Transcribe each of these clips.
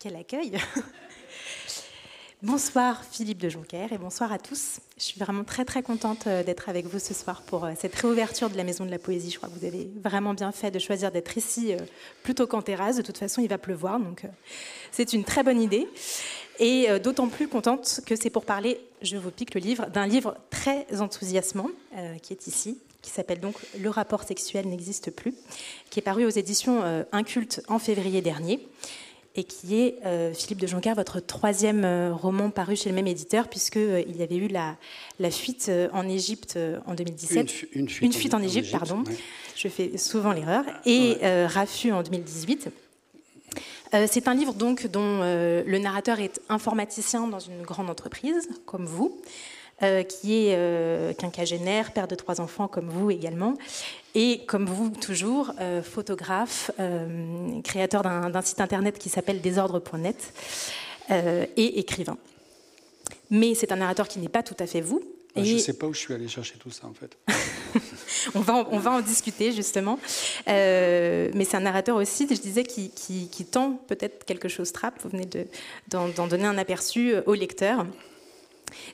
Quel accueil Bonsoir Philippe de Jonquer et bonsoir à tous. Je suis vraiment très très contente euh, d'être avec vous ce soir pour euh, cette réouverture de la Maison de la Poésie. Je crois que vous avez vraiment bien fait de choisir d'être ici euh, plutôt qu'en terrasse. De toute façon, il va pleuvoir, donc c'est une très bonne idée. Et d'autant plus contente que c'est pour parler, je vous pique le livre, d'un livre très enthousiasmant qui est ici, qui s'appelle donc Le rapport sexuel n'existe plus, qui est paru aux éditions Inculte en février dernier et qui est, euh, Philippe de Joncar, votre troisième euh, roman paru chez le même éditeur, puisqu'il euh, il y avait eu la, la fuite en Égypte en 2017. Une, fuite, en, Égypte, pardon. Je fais souvent l'erreur. Et Rafu en 2018. C'est un livre donc dont le narrateur est informaticien dans une grande entreprise, comme vous. Euh, qui est euh, quinquagénaire, père de trois enfants comme vous également, et comme vous toujours, euh, photographe, créateur d'un site internet qui s'appelle désordre.net et écrivain. Mais c'est un narrateur qui n'est pas tout à fait vous. Ah, je ne sais pas où je suis allé chercher tout ça en fait. on, va en, on va en discuter justement. mais c'est un narrateur aussi, je disais, qui, qui, tend peut-être quelque chose trappe. Vous venez d'en donner un aperçu au lecteur.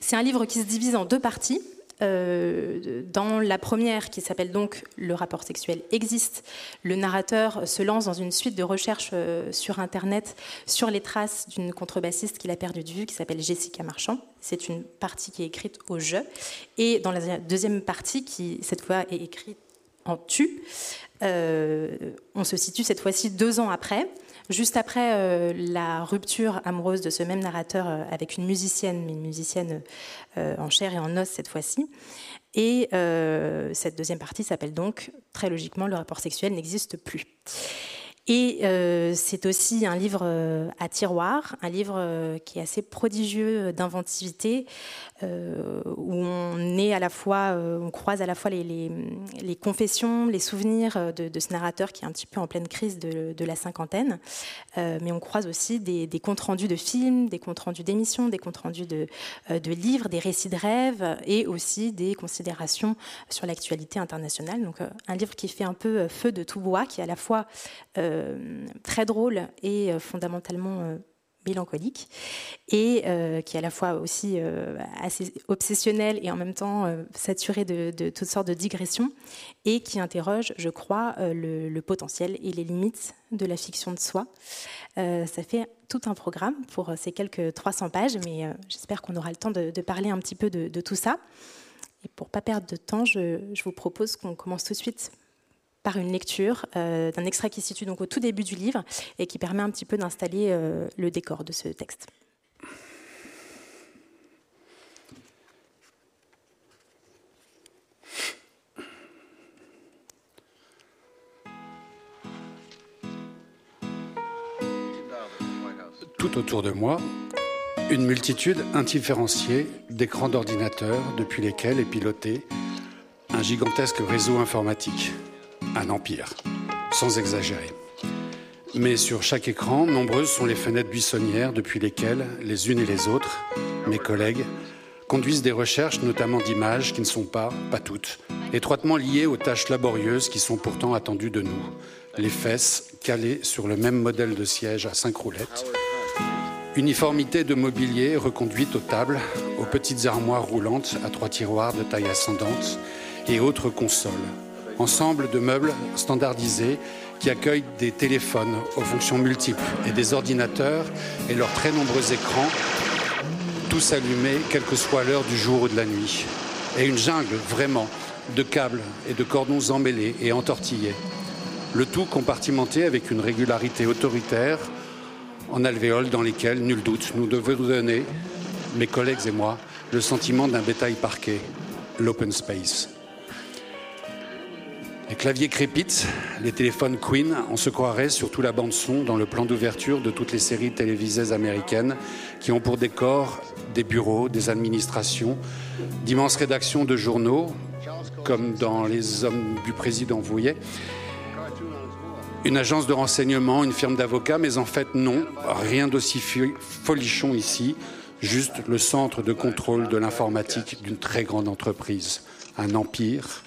C'est un livre qui se divise en deux parties. Euh, dans la première, qui s'appelle donc Le rapport sexuel existe, le narrateur se lance dans une suite de recherches euh, sur Internet sur les traces d'une contrebassiste qu'il a perdue de vue, qui s'appelle Jessica Marchand. C'est une partie qui est écrite au jeu. Et dans la deuxième partie, qui cette fois est écrite en tu, euh, on se situe cette fois-ci deux ans après. Juste après euh, la rupture amoureuse de ce même narrateur euh, avec une musicienne, mais une musicienne euh, en chair et en os cette fois-ci. Et cette deuxième partie s'appelle donc, très logiquement, le rapport sexuel n'existe plus. Et c'est aussi un livre à tiroir, un livre qui est assez prodigieux d'inventivité, euh, où on euh, croise à la fois les, confessions, les souvenirs euh, de, ce narrateur qui est un petit peu en pleine crise de, la cinquantaine, mais on croise aussi des, comptes rendus de films, des comptes rendus d'émissions, des comptes rendus de, livres, des récits de rêves et aussi des considérations sur l'actualité internationale. Donc un livre qui fait un peu feu de tout bois, qui est à la fois très drôle et fondamentalement mélancolique et euh, qui est à la fois aussi euh, assez obsessionnel et en même temps euh, saturé de, toutes sortes de digressions et qui interroge, je crois, le, potentiel et les limites de la fiction de soi. ça fait tout un programme pour ces quelques 300 pages, mais j'espère qu'on aura le temps de, parler un petit peu de, tout ça. Et pour pas perdre de temps, je vous propose qu'on commence tout de suite par une lecture euh, d'un extrait qui se situe donc au tout début du livre et qui permet un petit peu d'installer euh, le décor de ce texte. Tout autour de moi, une multitude indifférenciée d'écrans d'ordinateurs depuis lesquels est piloté un gigantesque réseau informatique un empire, sans exagérer. Mais sur chaque écran, nombreuses sont les fenêtres buissonnières depuis lesquelles, les unes et les autres, mes collègues, conduisent des recherches, notamment d'images qui ne sont pas, pas toutes, étroitement liées aux tâches laborieuses qui sont pourtant attendues de nous. Les fesses calées sur le même modèle de siège à cinq roulettes. Uniformité de mobilier reconduite aux tables, aux petites armoires roulantes à trois tiroirs de taille ascendante et autres consoles ensemble de meubles standardisés qui accueillent des téléphones aux fonctions multiples et des ordinateurs et leurs très nombreux écrans, tous allumés, quelle que soit l'heure du jour ou de la nuit. Et une jungle, vraiment, de câbles et de cordons emmêlés et entortillés. Le tout compartimenté avec une régularité autoritaire en alvéoles dans lesquels, nul doute, nous devons donner, mes collègues et moi, le sentiment d'un bétail parqué, l'open space. Les claviers crépitent, les téléphones Queen, on se croirait sur toute la bande-son dans le plan d'ouverture de toutes les séries télévisées américaines qui ont pour décor des bureaux, des administrations, d'immenses rédactions de journaux, comme dans Les Hommes du Président, voyez. Une agence de renseignement, une firme d'avocats, mais en fait non, rien d'aussi folichon ici, juste le centre de contrôle de l'informatique d'une très grande entreprise, un empire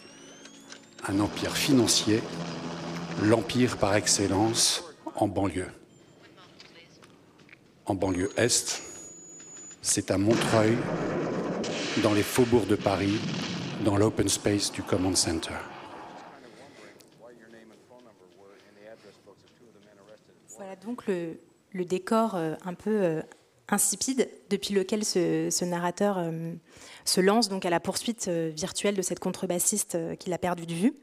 un empire financier, l'empire par excellence en banlieue. en banlieue est. C'est à Montreuil, dans les faubourgs de Paris, dans l'open space du Command Center. Voilà donc le, décor euh, un peu euh, insipide depuis lequel ce, narrateur euh, se lance donc à la poursuite virtuelle de cette contrebassiste qu'il a perdu de vue.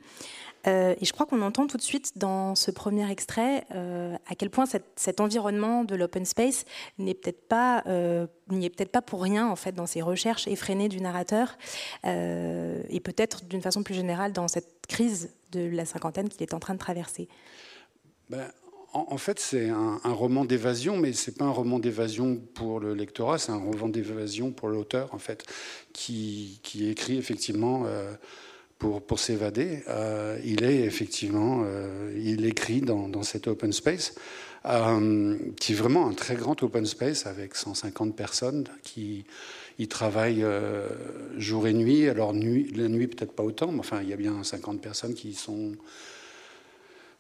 et je crois qu'on entend tout de suite dans ce premier extrait à quel point cet environnement de l'open space n'est peut-être pas, n'y est peut-être pas pour rien en fait dans ces recherches effrénées du narrateur et peut-être d'une façon plus générale dans cette crise de la cinquantaine qu'il est en train de traverser. Ben, en, fait, c'est un, roman d'évasion, mais c'est pas un roman d'évasion pour le lectorat, c'est un roman d'évasion pour l'auteur, en fait, qui, écrit effectivement euh, pour, s'évader. Euh, il est effectivement, euh, il écrit dans, cet open space, qui est vraiment un très grand open space avec 150 personnes qui y travaillent jour et nuit. Alors nuit, la nuit peut-être pas autant, mais enfin il y a bien 50 personnes qui sont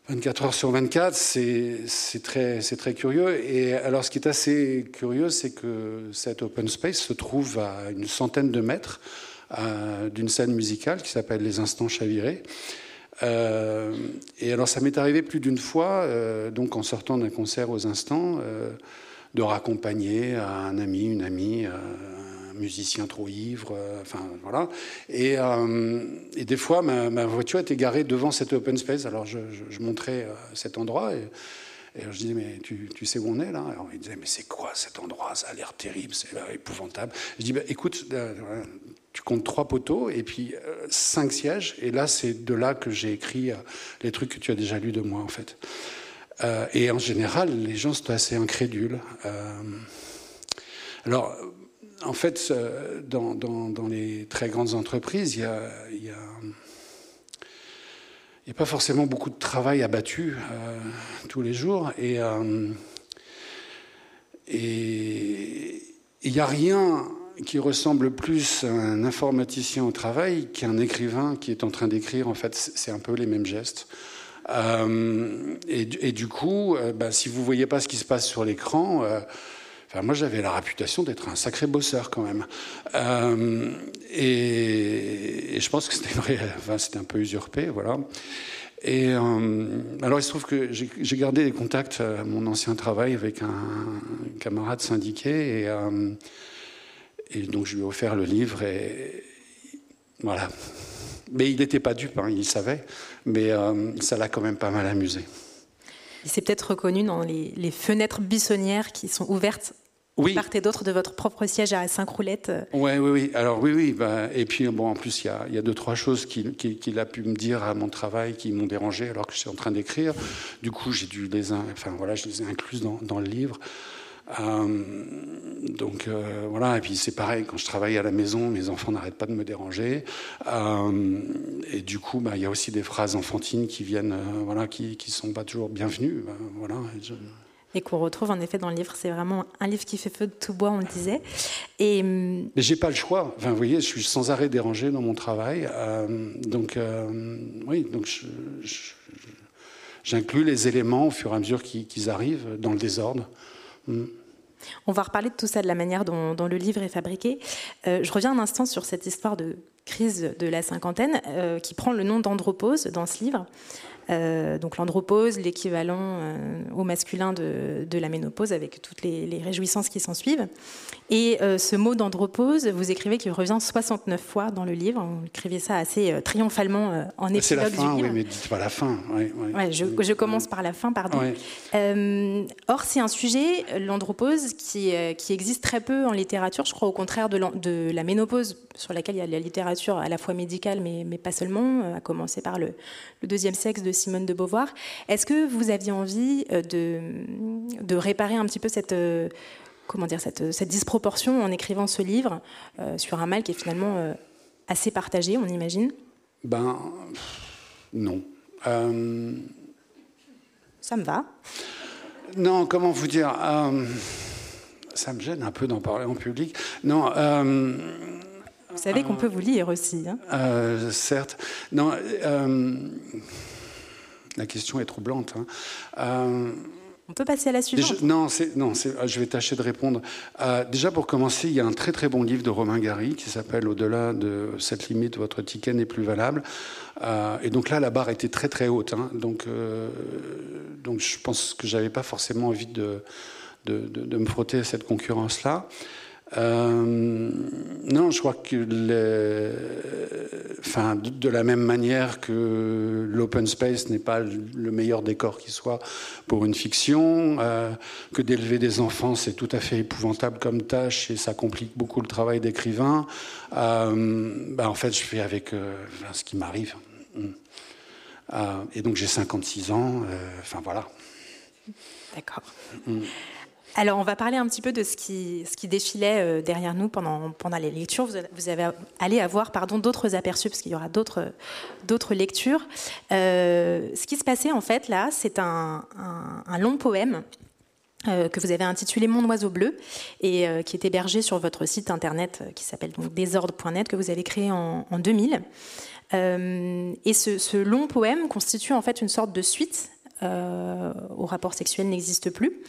24 heures sur 24, c'est très, curieux. Et alors, ce qui est assez curieux, c'est que cet open space se trouve à une centaine de mètres euh, d'une scène musicale qui s'appelle Les Instants Chavirés. Euh, et alors, ça m'est arrivé plus d'une fois, euh, donc en sortant d'un concert aux Instants, de raccompagner un ami, une amie, musicien trop ivre, euh, enfin voilà. Et, euh, des fois, ma, voiture était garée devant cet open space. Alors je, montrais euh, cet endroit et, je disais, mais tu, tu, sais où on est là? Alors il disait, mais c'est quoi cet endroit? Ça a l'air terrible, c'est épouvantable. Je dis, bah, écoute, tu comptes trois poteaux et puis cinq sièges. Et là, c'est de là que j'ai écrit les trucs que tu as déjà lus de moi, en fait. et en général, les gens sont assez incrédules. alors, en fait, dans, les très grandes entreprises, il n'y a, pas forcément beaucoup de travail abattu euh, tous les jours. Et euh, il n'y a rien qui ressemble plus à un informaticien au travail qu'un écrivain qui est en train d'écrire. En fait, c'est un peu les mêmes gestes. Euh, et, du coup, bah, si vous ne voyez pas ce qui se passe sur l'écran, moi, j'avais la réputation d'être un sacré bosseur quand même. Euh, et, je pense que c'était enfin, un peu usurpé, voilà. Et euh, alors, il se trouve que j'ai gardé des contacts à mon ancien travail avec un, camarade syndiqué, et, euh, donc je lui ai offert le livre, et voilà. Mais il n'était pas dupe, hein, il savait, mais ça l'a quand même pas mal amusé. Il s'est peut-être reconnu dans les, les, fenêtres buissonnières qui sont ouvertes oui. part et d'autre de votre propre siège à cinq roulettes. Ouais, oui, oui. Alors oui, oui. Bah, et puis bon, en plus, il y a, y a, deux, trois choses qu'il a pu me dire à mon travail qui m'ont dérangé alors que je suis en train d'écrire. Du coup, j'ai dû les, enfin voilà, je les ai inclus dans, dans le livre. Euh, donc euh, voilà, et puis c'est pareil, quand je travaille à la maison, mes enfants n'arrêtent pas de me déranger. Euh, et du coup, bah, il y a aussi des phrases enfantines qui viennent, voilà, qui ne sont pas toujours bienvenues. Bah, voilà, et qu'on retrouve en effet dans le livre. C'est vraiment un livre qui fait feu de tout bois, on le disait. Et... Hum, Mais j'ai pas le choix. Enfin, vous voyez, je suis sans arrêt dérangé dans mon travail. Euh, donc, euh, oui, donc j'inclus les éléments au fur et à mesure qu'ils arrivent dans le désordre. On va reparler de tout ça, de la manière dont, le livre est fabriqué. Euh, je reviens un instant sur cette histoire de crise de la cinquantaine qui prend le nom d'andropause dans ce livre. Euh, donc l'andropause, l'équivalent euh, au masculin de, la ménopause, avec toutes les, réjouissances qui s'en suivent. Et euh, ce mot d'andropause, vous écrivez qu'il revient 69 fois dans le livre. Vous écrivez ça assez triomphalement en épilogue C'est la fin, oui, mais dites pas la fin. je, commence par la fin, pardon. or, c'est un sujet, l'andropause, qui, qui existe très peu en littérature. Je crois au contraire de, de la ménopause, sur laquelle il y a la littérature à la fois médicale, mais, mais pas seulement, à commencer par le, le deuxième sexe de Simone de Beauvoir. Est-ce que vous aviez envie euh, de, de réparer un petit peu cette, euh, comment dire, cette, cette disproportion en écrivant ce livre euh, sur un mal qui est finalement assez partagé, on imagine? Ben, non. Ça me va. Non, comment vous dire Ça me gêne un peu d'en parler en public. Non. vous savez qu'on peut vous lire aussi. Hein certes. Non la question est troublante. Hein. Euh, On peut passer à la suivante. non, non je vais tâcher de répondre. déjà, pour commencer, il y a un très très bon livre de Romain Gary qui s'appelle Au-delà de cette limite, votre ticket n'est plus valable. et donc là, la barre était très très haute. Hein. donc, donc je pense que j'avais pas forcément envie de, de, de me frotter à cette concurrence-là. Euh, non, je crois que enfin, de la même manière que l'open space n'est pas le meilleur décor qui soit pour une fiction, euh, que d'élever des enfants c'est tout à fait épouvantable comme tâche et ça complique beaucoup le travail d'écrivain. Euh, bah, en fait, je fais avec ce qui m'arrive. et donc j'ai 56 ans. Enfin voilà. D'accord. Mm. Alors, on va parler un petit peu de ce qui, défilait euh, derrière nous pendant, les lectures. Vous, avez allé avoir pardon, d'autres aperçus, parce qu'il y aura d'autres, lectures. Euh, ce qui se passait, en fait, là, c'est un, long poème euh, que vous avez intitulé Mon oiseau bleu et qui est hébergé sur votre site internet qui s'appelle donc désordre.net que vous avez créé en, en 2000. et ce, long poème constitue en fait une sorte de suite au rapport sexuel n'existe plus.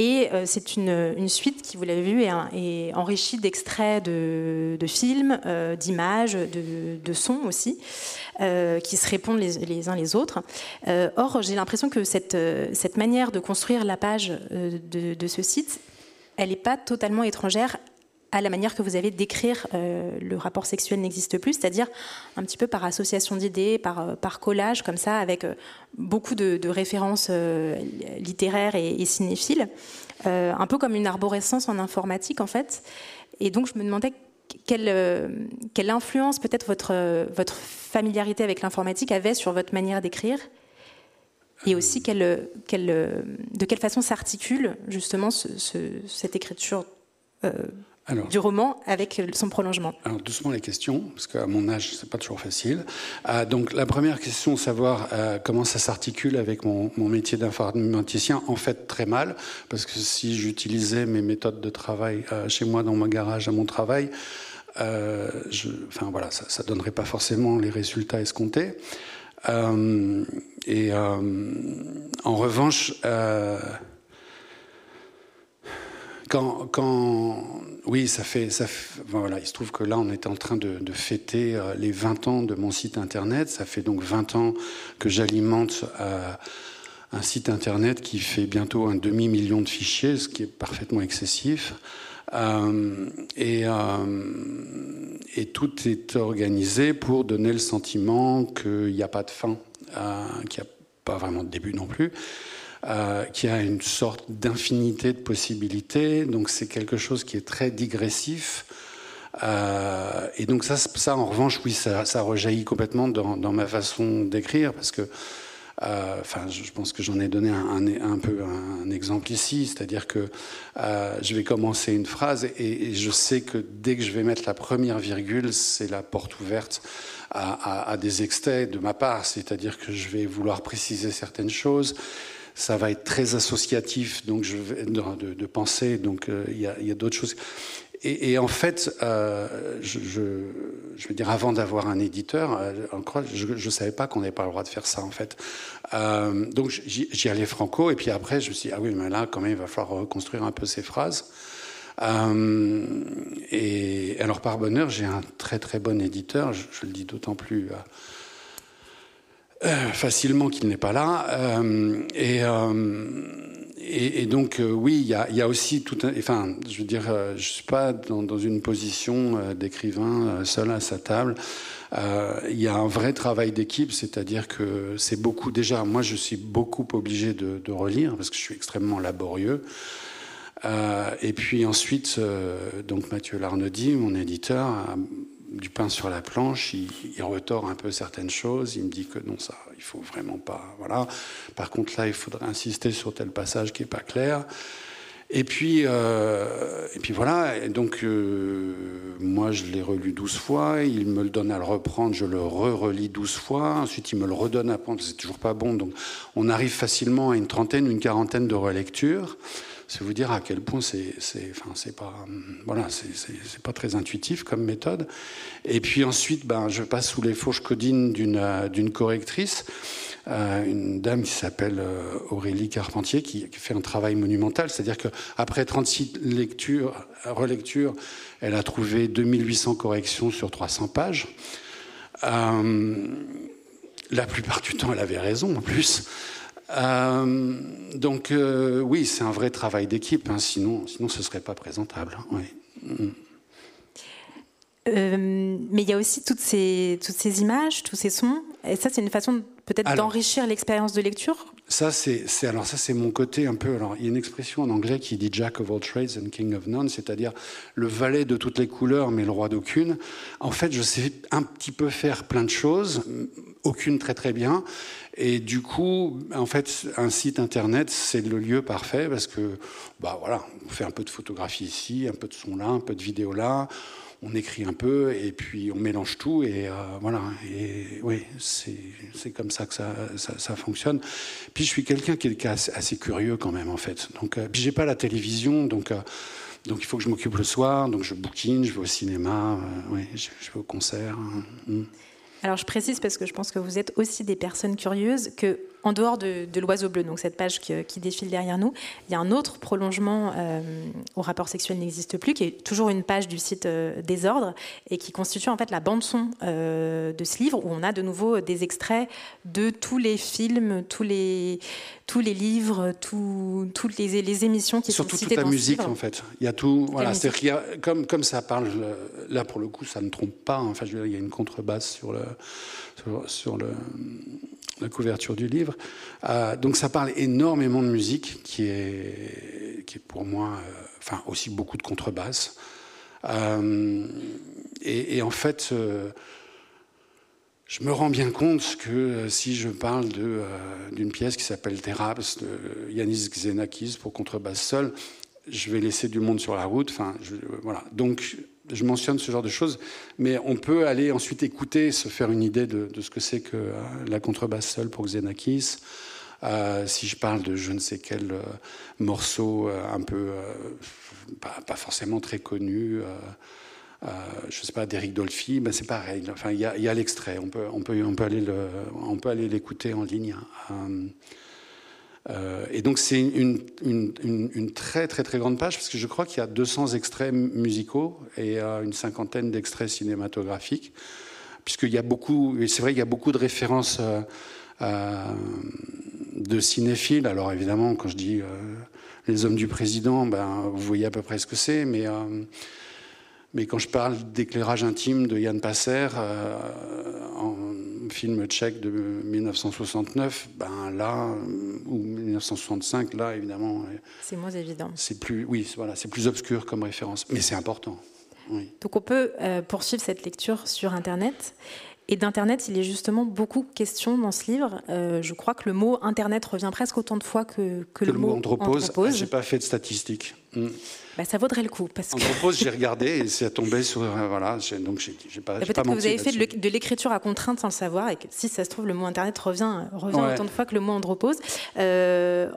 Et euh, c'est une, suite qui, vous l'avez vu, est, enrichie d'extraits de, films, euh, d'images, de, sons aussi, euh, qui se répondent les, uns les autres. or, j'ai l'impression que cette, manière de construire la page de ce site, elle n'est pas totalement étrangère à la manière que vous avez d'écrire euh, le rapport sexuel n'existe plus, c'est-à-dire un petit peu par association d'idées, par, euh, par collage, comme ça, avec euh, beaucoup de, références littéraires et, cinéphiles, un peu comme une arborescence en informatique en fait. Et donc je me demandais quelle, quelle influence peut-être votre, votre familiarité avec l'informatique avait sur votre manière d'écrire et aussi quelle, quelle, de quelle façon s'articule justement cette écriture du roman avec son prolongement Alors doucement les questions, parce qu'à mon âge, c'est pas toujours facile. Euh, donc la première question, savoir euh, comment ça s'articule avec mon, métier d'informaticien, en fait très mal, parce que si j'utilisais mes méthodes de travail euh, chez moi dans mon garage à mon travail, je, enfin voilà, ça, ça donnerait pas forcément les résultats escomptés. et en revanche, quand, quand, oui, ça fait, ça voilà, il se trouve que là, on est en train de, fêter euh, les 20 ans de mon site internet. Ça fait donc 20 ans que j'alimente euh, un site internet qui fait bientôt un demi-million de fichiers, ce qui est parfaitement excessif. Euh, et, tout est organisé pour donner le sentiment qu'il n'y a pas de fin, qu'il n'y a pas vraiment de début non plus. Euh, qui a une sorte d'infinité de possibilités. Donc c'est quelque chose qui est très digressif. Euh, et donc ça, ça, en revanche, oui, ça, ça rejaillit complètement dans, ma façon d'écrire, parce que, euh, enfin, je pense que j'en ai donné un, peu un exemple ici, c'est-à-dire que je vais commencer une phrase et, je sais que dès que je vais mettre la première virgule, c'est la porte ouverte à, des extraits de ma part, c'est-à-dire que je vais vouloir préciser certaines choses ça va être très associatif donc de, penser, donc euh, il y a, d'autres choses. Et, en fait, euh, je, veux dire, avant d'avoir un éditeur, euh, je ne savais pas qu'on n'avait pas le droit de faire ça, en fait. Euh, donc j'y allais franco, et puis après, je me suis dit, ah oui, mais là, quand même, il va falloir reconstruire un peu ces phrases. Et alors, par bonheur, j'ai un très très bon éditeur, je, le dis d'autant plus facilement qu'il n'est pas là. Euh, et, euh, et, et, donc, euh, oui, il y a, y a, aussi tout un. Enfin, je veux dire, euh, je suis pas dans, dans une position d'écrivain seul à sa table. Il y a un vrai travail d'équipe, c'est-à-dire que c'est beaucoup. Déjà, moi, je suis beaucoup obligé de, de relire parce que je suis extrêmement laborieux. et puis ensuite, donc Mathieu Larnedy, mon éditeur, du pain sur la planche, il, retord un peu certaines choses, il me dit que non, ça, il faut vraiment pas. Voilà. Par contre, là, il faudrait insister sur tel passage qui est pas clair. Et puis, euh, et puis voilà. Donc, euh, moi, je l'ai relu douze fois. Il me le donne à le reprendre. Je le re-relis douze fois. Ensuite, il me le redonne à prendre. C'est toujours pas bon. Donc, on arrive facilement à une trentaine, une quarantaine de relectures c'est vous dire à quel point c'est, enfin, c'est pas, voilà, c'est, pas très intuitif comme méthode. Et puis ensuite, ben, je passe sous les fourches codines d'une, d'une correctrice une dame qui s'appelle Aurélie Carpentier, qui, fait un travail monumental. C'est-à-dire qu'après 36 lectures, relectures, elle a trouvé 2800 corrections sur 300 pages. la plupart du temps, elle avait raison en plus. Donc oui, c'est un vrai travail d'équipe, hein, sinon, sinon ce ne serait pas présentable. Oui. Mm. Euh, mais il y a aussi toutes ces, toutes ces images, tous ces sons. Et ça, c'est une façon peut-être d'enrichir l'expérience de lecture? Ça, c'est alors ça, c'est mon côté un peu. Alors, il y a une expression en anglais qui dit Jack of all trades and king of none, c'est-à-dire le valet de toutes les couleurs, mais le roi d'aucune. En fait, je sais un petit peu faire plein de choses, aucune très très bien. Et du coup, en fait, un site internet, c'est le lieu parfait parce que, bah voilà, on fait un peu de photographie ici, un peu de son là, un peu de vidéo là on écrit un peu et puis on mélange tout et euh, voilà. Et oui, c'est comme ça que ça, fonctionne. Puis je suis quelqu'un qui est assez, curieux quand même en fait. Donc euh, puis j'ai pas la télévision donc. Euh, donc il faut que je m'occupe le soir, donc je bookine, je vais au cinéma, oui, je, vais au concert. Hein. Alors je précise parce que je pense que vous êtes aussi des personnes curieuses que en dehors de, l'oiseau bleu, donc cette page qui, défile derrière nous, il y a un autre prolongement euh, au rapport sexuel n'existe plus, qui est toujours une page du site euh, Désordre et qui constitue en fait la bande son euh, de ce livre où on a de nouveau des extraits de tous les films, tous les tous les livres, toutes les, les, émissions qui Surtout sont citées toute la musique en fait. Il y a tout. Voilà, c'est comme comme ça parle là pour le coup, ça ne trompe pas. Hein. Enfin, je veux dire, il y a une contrebasse sur le sur le la couverture du livre. Euh, donc ça parle énormément de musique, qui est, qui est pour moi, euh, enfin aussi beaucoup de contrebasse. Euh, et, en fait, je me rends bien compte que si je parle d'une pièce qui s'appelle Theraps de Yanis Xenakis pour contrebasse seule, je vais laisser du monde sur la route. Enfin, voilà. Donc je mentionne ce genre de choses, mais on peut aller ensuite écouter, se faire une idée de, ce que c'est que euh, la contrebasse seule pour Xenakis. Euh, si je parle de je ne sais quel euh, morceau un peu, pas, forcément très connu, je ne sais pas, d'Eric Dolphy, ben c'est pareil. Enfin, il y a, l'extrait, on peut, on, peut, on, peut aller l'écouter en ligne. Euh, et donc c'est une, très très très grande page parce que je crois qu'il y a 200 extraits musicaux et euh, une cinquantaine d'extraits cinématographiques, puisqu'il y a beaucoup, et c'est vrai qu'il y a beaucoup de références euh, de cinéphiles. Alors évidemment, quand je dis les hommes du président, ben, vous voyez à peu près ce que c'est, mais mais quand je parle d'éclairage intime de Yann Passer, euh, film tchèque de 1969, ben là, ou 1965, là, évidemment. C'est moins évident. C'est plus, oui, voilà, c'est plus obscur comme référence, mais c'est important. Donc on peut euh, poursuivre cette lecture sur Internet. Et d'Internet, il est justement beaucoup question dans ce livre. Euh, je crois que le mot Internet revient presque autant de fois que, que, le, mot anthropose. Ah, Je n'ai pas fait de statistiques. Hmm. Bah, ça vaudrait le coup. Parce Anthropose, j'ai regardé et c'est tombé sur. Euh, voilà, donc j'ai pas. Peut-être que vous avez fait de l'écriture à contrainte sans le savoir et que si ça se trouve, le mot Internet revient, revient autant de fois que le mot anthropose. Euh,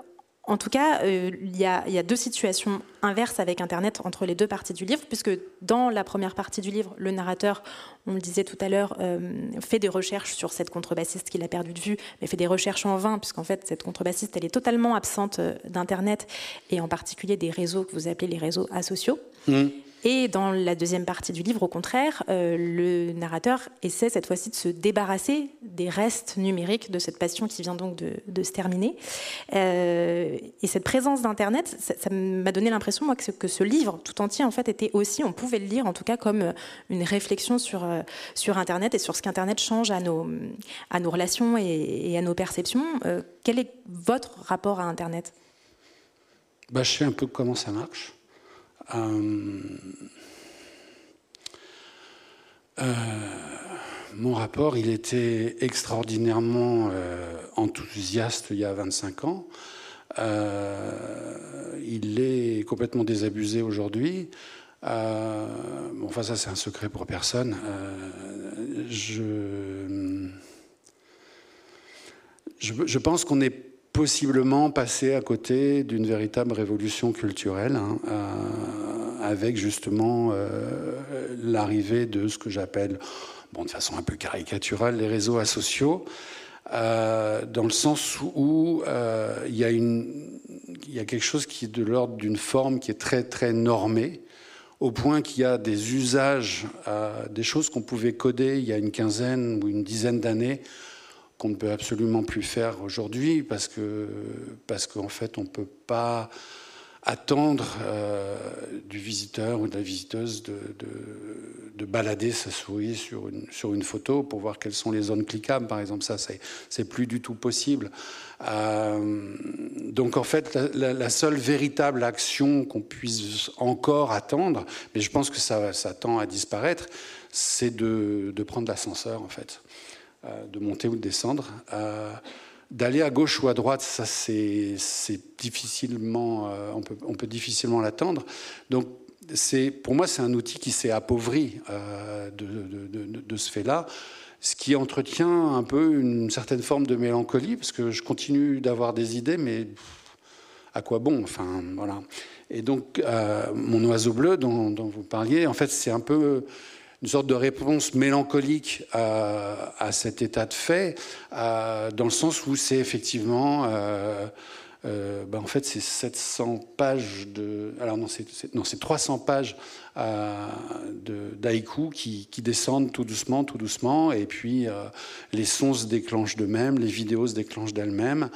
en tout cas, euh, il y, a deux situations inverses avec Internet entre les deux parties du livre, puisque dans la première partie du livre, le narrateur, on le disait tout à l'heure, euh, fait des recherches sur cette contrebassiste qu'il a perdu de vue, mais fait des recherches en vain, puisqu'en fait, cette contrebassiste, elle est totalement absente euh, d'Internet, et en particulier des réseaux que vous appelez les réseaux asociaux. Mmh. Et dans la deuxième partie du livre, au contraire, euh, le narrateur essaie cette fois-ci de se débarrasser des restes numériques de cette passion qui vient donc de, se terminer. Euh, et cette présence d'Internet, ça m'a donné l'impression, moi, que ce, livre tout entier, en fait, était aussi, on pouvait le lire en tout cas comme une réflexion sur, euh, Internet et sur ce qu'Internet change à nos, à nos relations et, à nos perceptions. quel est votre rapport à Internet? Bah, Je sais un peu comment ça marche. Euh, euh, mon rapport, il était extraordinairement euh, enthousiaste il y a 25 ans. il est complètement désabusé aujourd'hui. enfin, ça, c'est un secret pour personne. Je, je, je, pense qu'on est possiblement passer à côté d'une véritable révolution culturelle, hein, euh, avec justement euh, l'arrivée de ce que j'appelle, bon, de façon un peu caricaturale, les réseaux sociaux. dans le sens où il y, y a quelque chose qui est de l'ordre d'une forme qui est très très normée au point qu'il y a des usages, des choses qu'on pouvait coder il y a une quinzaine ou une dizaine d'années qu'on ne peut absolument plus faire aujourd'hui parce que parce qu'en fait on peut pas attendre euh, du visiteur ou de la visiteuse de, de, balader sa souris sur une, sur une photo pour voir quelles sont les zones cliquables, par exemple. Ça, c'est plus du tout possible. Euh, donc, en fait, la, seule véritable action qu'on puisse encore attendre, mais je pense que ça, ça tend à disparaître, c'est de, de prendre l'ascenseur, en fait. Euh, de monter ou de descendre. Euh, d'aller à gauche ou à droite, ça c'est difficilement, euh, on peut, difficilement l'attendre. Donc pour moi, c'est un outil qui s'est appauvri de, ce fait-là, ce qui entretient un peu une certaine forme de mélancolie, parce que je continue d'avoir des idées, mais à quoi bon Enfin, voilà. Et donc, mon oiseau bleu dont, vous parliez, en fait, c'est un peu une sorte de réponse mélancolique à, à cet état de fait, dans le sens où c'est effectivement euh, ben en fait, c'est 700 pages de. Alors non, c'est, non, c'est 300 pages euh, d'haïku qui, qui, descendent tout doucement, tout doucement, et puis euh, les sons se déclenchent d'eux-mêmes, les vidéos se déclenchent d'elles-mêmes.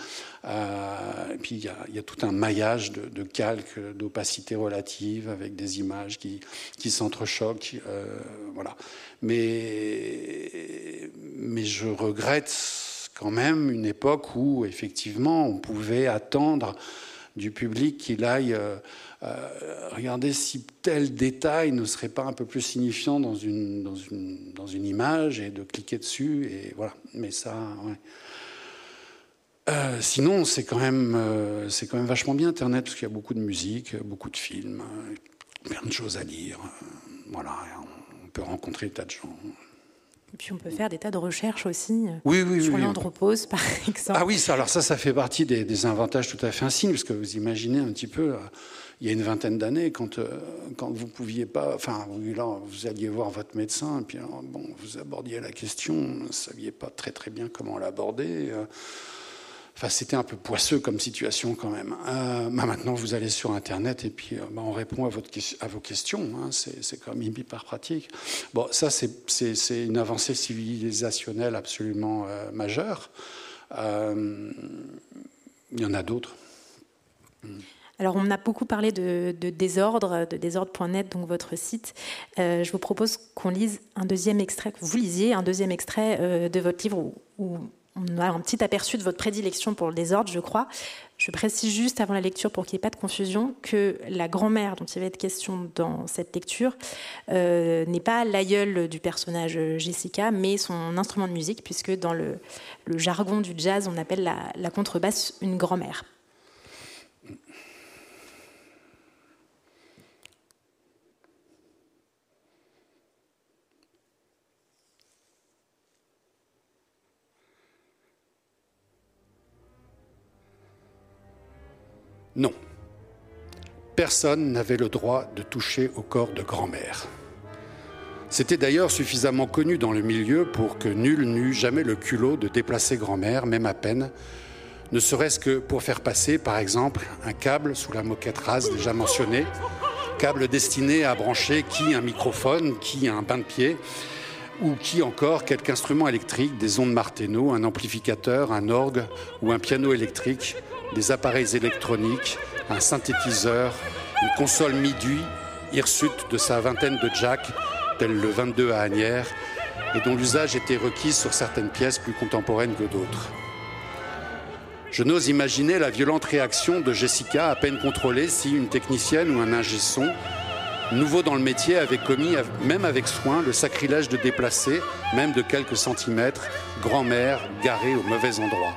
Et puis il y, a, y, a, tout un maillage de, de calques, d'opacité relative, avec des images qui, qui s'entrechoquent. Voilà. Mais, mais je regrette quand même une époque où, effectivement, on pouvait attendre du public qu'il aille euh, euh, regarder si tel détail ne serait pas un peu plus signifiant dans une, dans une, dans une image et de cliquer dessus. Et voilà. Mais ça, ouais. Euh, sinon, c'est quand, même, c'est quand même vachement bien Internet, parce qu'il y a beaucoup de musique, beaucoup de films, plein de choses à lire. voilà, on peut rencontrer des tas de gens. Et puis on peut faire des tas de recherches aussi euh, oui, oui, sur oui, l'andropause, par exemple. Ah oui, ça, alors ça, ça fait partie des, des, avantages tout à fait insignes, parce que vous imaginez un petit peu, euh, il y a une vingtaine d'années, quand, euh, quand vous pouviez pas, enfin, là, vous alliez voir votre médecin, et puis bon, vous abordiez la question, vous ne saviez pas très très bien comment l'aborder. Enfin, c'était un peu poisseux comme situation quand même. Euh, bah maintenant, vous allez sur Internet et puis euh, bah, on répond à, vos questions. Hein. C'est quand même hyper pratique. Bon, ça, c'est une avancée civilisationnelle absolument euh, majeure. Il y en a d'autres. Alors, on a beaucoup parlé de, désordre, de désordre.net, donc votre site. Je vous propose qu'on lise un deuxième extrait, que vous lisiez un deuxième extrait de votre livre où on a un petit aperçu de votre prédilection pour le désordre, je crois. Je précise juste avant la lecture, pour qu'il n'y ait pas de confusion, que la grand-mère dont il va être question dans cette lecture euh, n'est pas l'aïeul du personnage Jessica, mais son instrument de musique, puisque dans le, jargon du jazz, on appelle la contrebasse une grand-mère. Non. Personne n'avait le droit de toucher au corps de grand-mère. C'était d'ailleurs suffisamment connu dans le milieu pour que nul n'eût jamais le culot de déplacer grand-mère, même à peine, ne serait-ce que pour faire passer, par exemple, un câble sous la moquette rase déjà mentionnée, câble destiné à brancher qui un microphone, qui un bain de pied, ou qui encore quelque instrument électrique, des ondes Martenot, un amplificateur, un orgue ou un piano électrique, des appareils électroniques, un synthétiseur, une console MIDI, hirsute de sa vingtaine de jacks, tel le 22 à Agnières, et dont l'usage était requis sur certaines pièces plus contemporaines que d'autres. Je n'ose imaginer la violente réaction de Jessica, à peine contrôlée, si une technicienne ou un ingé son, nouveau dans le métier, avait commis, même avec soin, le sacrilège de déplacer, même de quelques centimètres, grand-mère garée au mauvais endroit.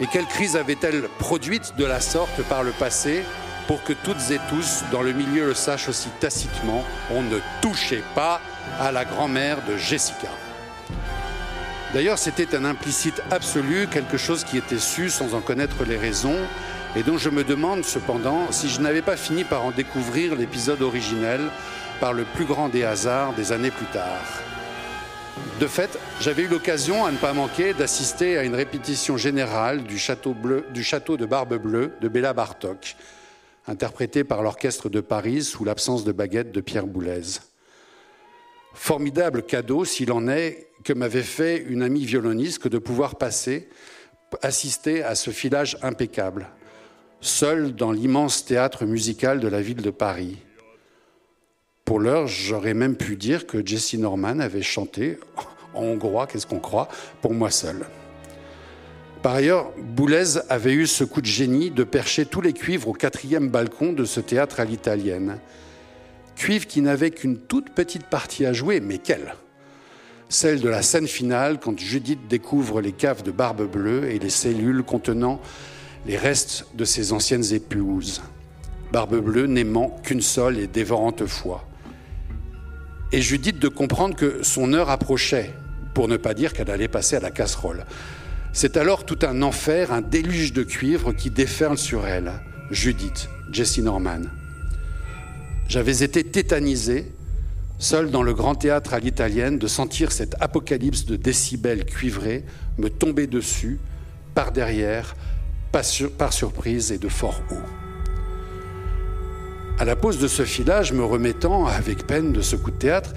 Et quelle crise avait-elle produite de la sorte par le passé pour que toutes et tous dans le milieu le sachent aussi tacitement, on ne touchait pas à la grand-mère de Jessica. D'ailleurs, c'était un implicite absolu, quelque chose qui était su sans en connaître les raisons, et dont je me demande cependant si je n'avais pas fini par en découvrir l'épisode originel par le plus grand des hasards des années plus tard. De fait, j'avais eu l'occasion, à ne pas manquer, d'assister à une répétition générale du château, de Barbe Bleue de Béla Bartok, interprété par l'Orchestre de Paris sous l'absence de baguette de Pierre Boulez. Formidable cadeau, s'il en est, que m'avait fait une amie violoniste que de pouvoir passer, assister à ce filage impeccable, seul dans l'immense théâtre musical de la ville de Paris. Pour l'heure, j'aurais même pu dire que Jesse Norman avait chanté en hongrois, qu'est-ce qu'on croit, pour moi seul. Par ailleurs, Boulez avait eu ce coup de génie de percher tous les cuivres au quatrième balcon de ce théâtre à l'italienne. Cuivre qui n'avait qu'une toute petite partie à jouer, mais quelle Celle de la scène finale, quand Judith découvre les caves de Barbe Bleue et les cellules contenant les restes de ses anciennes épouses. Barbe Bleue n'aimant qu'une seule et dévorante foi. Et Judith de comprendre que son heure approchait, pour ne pas dire qu'elle allait passer à la casserole. C'est alors tout un enfer, un déluge de cuivre qui déferle sur elle. Judith, Jessie Norman. J'avais été tétanisé, seul dans le grand théâtre à l'italienne, de sentir cette apocalypse de décibels cuivrés me tomber dessus, par derrière, par surprise et de fort haut. À la pause de ce filage, me remettant avec peine de ce coup de théâtre,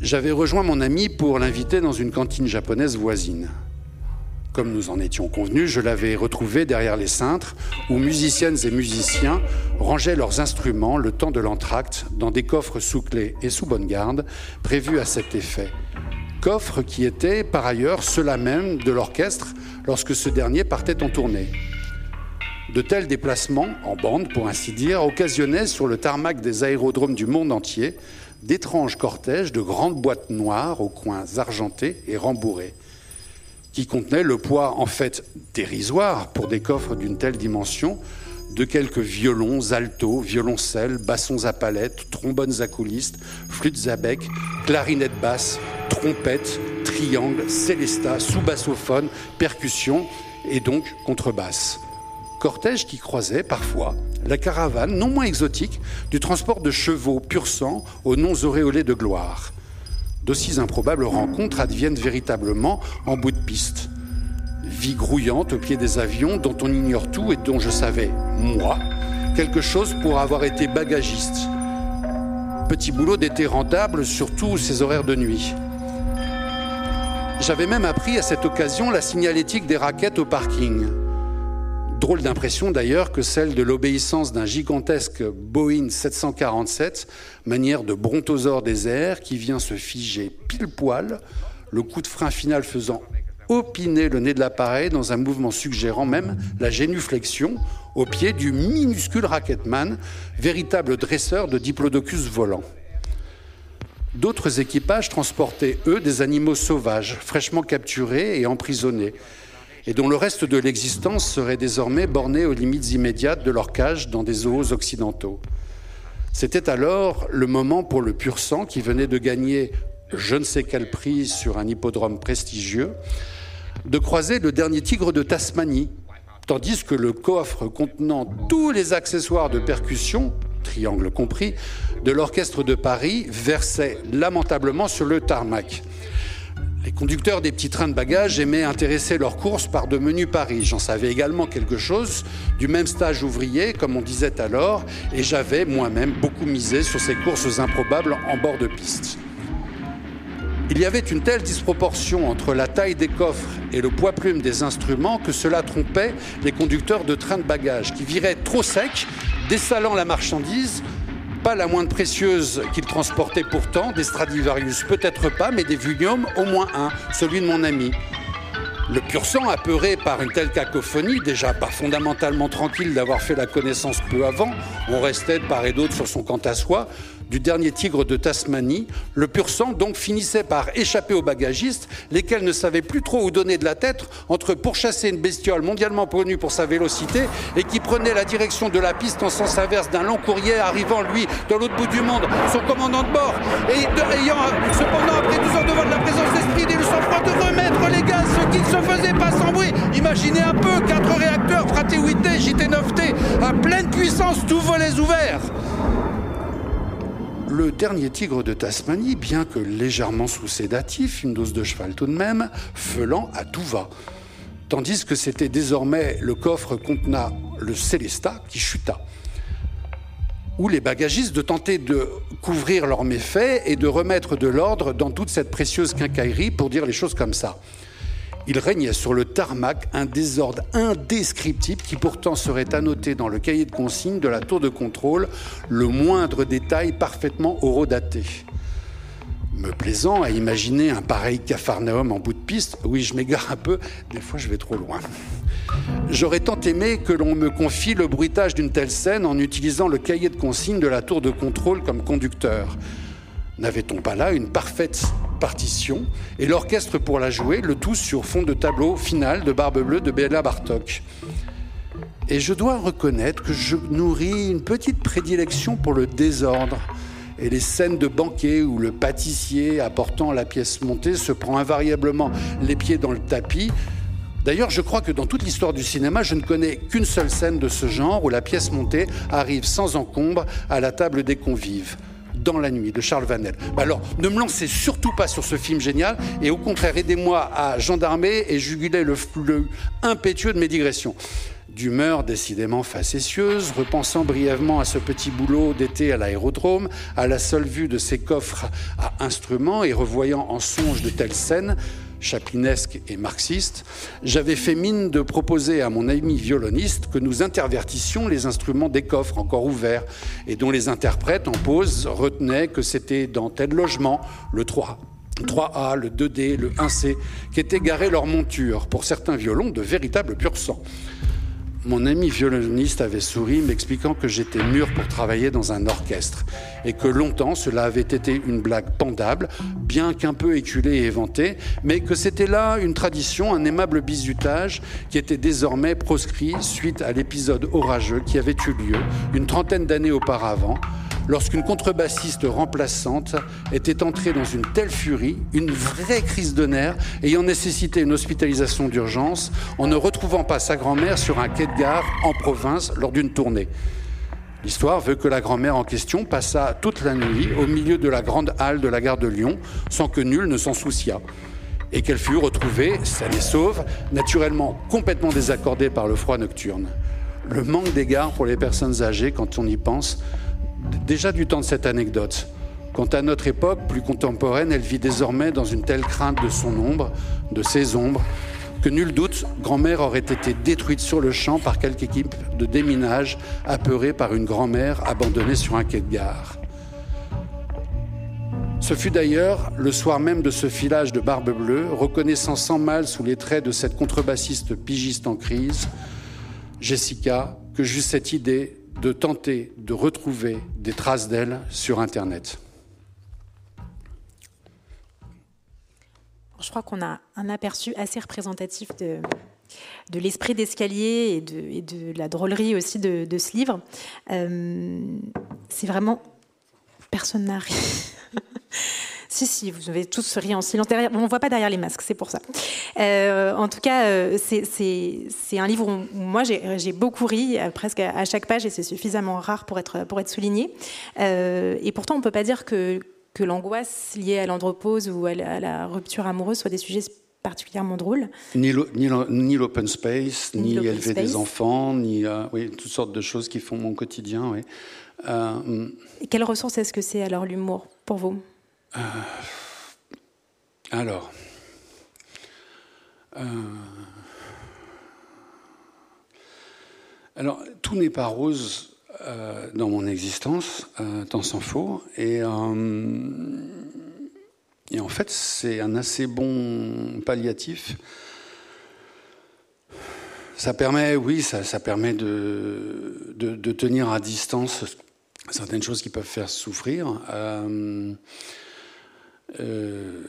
j'avais rejoint mon ami pour l'inviter dans une cantine japonaise voisine. Comme nous en étions convenus, je l'avais retrouvé derrière les cintres, où musiciennes et musiciens rangeaient leurs instruments le temps de l'entracte dans des coffres sous clé et sous bonne garde, prévus à cet effet. Coffres qui étaient par ailleurs ceux-là même de l'orchestre lorsque ce dernier partait en tournée. De tels déplacements, en bande pour ainsi dire, occasionnaient sur le tarmac des aérodromes du monde entier d'étranges cortèges de grandes boîtes noires aux coins argentés et rembourrés qui contenait le poids en fait dérisoire pour des coffres d'une telle dimension de quelques violons, altos, violoncelles, bassons à palette, trombones à coulistes, flûtes à bec, clarinettes basses, trompettes, triangles, célestas, sous-bassophone, percussions et donc contrebasse. Cortège qui croisait parfois la caravane, non moins exotique, du transport de chevaux pur sang aux noms auréolés de gloire d'aussi improbables rencontres adviennent véritablement en bout de piste. Vie grouillante au pied des avions dont on ignore tout et dont je savais, moi, quelque chose pour avoir été bagagiste. Petit boulot d'été rentable, surtout ces horaires de nuit. J'avais même appris à cette occasion la signalétique des raquettes au parking. Drôle d'impression d'ailleurs que celle de l'obéissance d'un gigantesque Boeing 747, manière de brontosaure des airs, qui vient se figer pile poil, le coup de frein final faisant opiner le nez de l'appareil dans un mouvement suggérant même la génuflexion au pied du minuscule Racketman, véritable dresseur de diplodocus volant. D'autres équipages transportaient, eux, des animaux sauvages, fraîchement capturés et emprisonnés, et dont le reste de l'existence serait désormais borné aux limites immédiates de leur cage dans des zoos occidentaux. C'était alors le moment pour le pur sang qui venait de gagner je ne sais quel prix sur un hippodrome prestigieux, de croiser le dernier tigre de Tasmanie, tandis que le coffre contenant tous les accessoires de percussion, triangle compris, de l'orchestre de Paris versait lamentablement sur le tarmac. Les conducteurs des petits trains de bagages aimaient intéresser leurs courses par de menus paris. J'en savais également quelque chose du même stage ouvrier, comme on disait alors, et j'avais moi-même beaucoup misé sur ces courses improbables en bord de piste. Il y avait une telle disproportion entre la taille des coffres et le poids plume des instruments que cela trompait les conducteurs de trains de bagages qui viraient trop sec, dessalant la marchandise pas la moindre précieuse qu'il transportait pourtant, des Stradivarius peut-être pas, mais des Vunium au moins un, celui de mon ami. Le pur sang, apeuré par une telle cacophonie, déjà pas fondamentalement tranquille d'avoir fait la connaissance peu avant, on restait de part et d'autre sur son quant à soi, du dernier tigre de Tasmanie, le pur sang donc finissait par échapper aux bagagistes, lesquels ne savaient plus trop où donner de la tête entre pourchasser une bestiole mondialement connue pour sa vélocité et qui prenait la direction de la piste en sens inverse d'un long courrier arrivant, lui, de l'autre bout du monde, son commandant de bord, et ayant cependant, après 12 heures de vol, la présence d'esprit et le de remettre les gaz, ce qui ne se faisait pas sans bruit. Imaginez un peu, quatre réacteurs, fraté 8T, JT 9T, à pleine puissance, tous volets ouverts. Le dernier tigre de Tasmanie, bien que légèrement sous sédatif, une dose de cheval tout de même, feulant à tout va. Tandis que c'était désormais le coffre contenant le Célestat qui chuta. Ou les bagagistes de tenter de couvrir leurs méfaits et de remettre de l'ordre dans toute cette précieuse quincaillerie pour dire les choses comme ça. Il régnait sur le tarmac un désordre indescriptible qui pourtant serait annoté dans le cahier de consignes de la tour de contrôle, le moindre détail parfaitement horodaté. Me plaisant à imaginer un pareil cafarnaum en bout de piste, oui, je m'égare un peu, des fois je vais trop loin. J'aurais tant aimé que l'on me confie le bruitage d'une telle scène en utilisant le cahier de consignes de la tour de contrôle comme conducteur. N'avait-on pas là une parfaite partition et l'orchestre pour la jouer, le tout sur fond de tableau final de Barbe Bleue de Béla Bartok. Et je dois reconnaître que je nourris une petite prédilection pour le désordre. Et les scènes de banquet où le pâtissier apportant la pièce montée se prend invariablement les pieds dans le tapis. D'ailleurs, je crois que dans toute l'histoire du cinéma, je ne connais qu'une seule scène de ce genre où la pièce montée arrive sans encombre à la table des convives dans la nuit de Charles Vanel. Bah alors, ne me lancez surtout pas sur ce film génial et au contraire, aidez-moi à gendarmer et juguler le flux impétueux de mes digressions. D'humeur décidément facétieuse, repensant brièvement à ce petit boulot d'été à l'aérodrome, à la seule vue de ces coffres à instruments et revoyant en songe de telles scènes, chapinesque et marxiste, j'avais fait mine de proposer à mon ami violoniste que nous intervertissions les instruments des coffres encore ouverts et dont les interprètes en pause retenaient que c'était dans tel logement, le 3. 3A, le 2D, le 1C, qui étaient garés leur monture, pour certains violons de véritables pur sang. Mon ami violoniste avait souri, m'expliquant que j'étais mûr pour travailler dans un orchestre et que longtemps cela avait été une blague pendable, bien qu'un peu éculée et éventée, mais que c'était là une tradition, un aimable bizutage qui était désormais proscrit suite à l'épisode orageux qui avait eu lieu une trentaine d'années auparavant lorsqu'une contrebassiste remplaçante était entrée dans une telle furie, une vraie crise de nerfs, ayant nécessité une hospitalisation d'urgence en ne retrouvant pas sa grand-mère sur un quai de gare en province lors d'une tournée. L'histoire veut que la grand-mère en question passa toute la nuit au milieu de la grande halle de la gare de Lyon sans que nul ne s'en souciât et qu'elle fut retrouvée, saine et sauve, naturellement complètement désaccordée par le froid nocturne. Le manque d'égard pour les personnes âgées, quand on y pense, déjà du temps de cette anecdote. Quant à notre époque plus contemporaine, elle vit désormais dans une telle crainte de son ombre, de ses ombres, que nul doute, grand-mère aurait été détruite sur le champ par quelque équipe de déminage apeurée par une grand-mère abandonnée sur un quai de gare. Ce fut d'ailleurs le soir même de ce filage de barbe bleue, reconnaissant sans mal sous les traits de cette contrebassiste pigiste en crise, Jessica, que j'eus cette idée de tenter de retrouver des traces d'elle sur Internet. Je crois qu'on a un aperçu assez représentatif de, l'esprit d'escalier et de, la drôlerie aussi de, ce livre. Euh, c'est vraiment... Personne n'a ri. Si, si, vous avez tous ri en silence. Derrière, on ne voit pas derrière les masques, c'est pour ça. Euh, en tout cas, euh, c'est un livre où moi j'ai beaucoup ri, euh, presque à chaque page, et c'est suffisamment rare pour être, pour être souligné. Et pourtant, on ne peut pas dire que, que l'angoisse liée à l'andropause ou à la, à la, rupture amoureuse soit des sujets particulièrement drôles. Ni l'open space, ni, ni élever space. des enfants, ni oui, toutes sortes de choses qui font mon quotidien. Oui. Quelle ressource est-ce que c'est alors l'humour pour vous? Euh, alors, euh, alors, tout n'est pas rose euh, dans mon existence, tant s'en faut. Et, en fait, c'est un assez bon palliatif. Ça permet, oui, ça, permet de, tenir à distance certaines choses qui peuvent faire souffrir. Euh,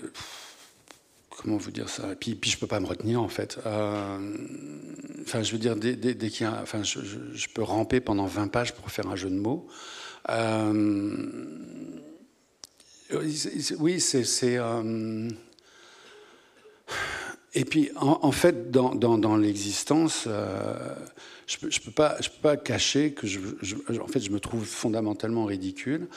comment vous dire ça? Puis, puis je peux pas me retenir en fait. Euh, enfin, je veux dire, dès, qu'il y a, enfin, je, peux ramper pendant 20 pages pour faire un jeu de mots. Euh, oui, c'est. Et puis, en, fait, dans, l'existence, euh, je ne je peux pas cacher que je, en fait, je me trouve fondamentalement ridicule.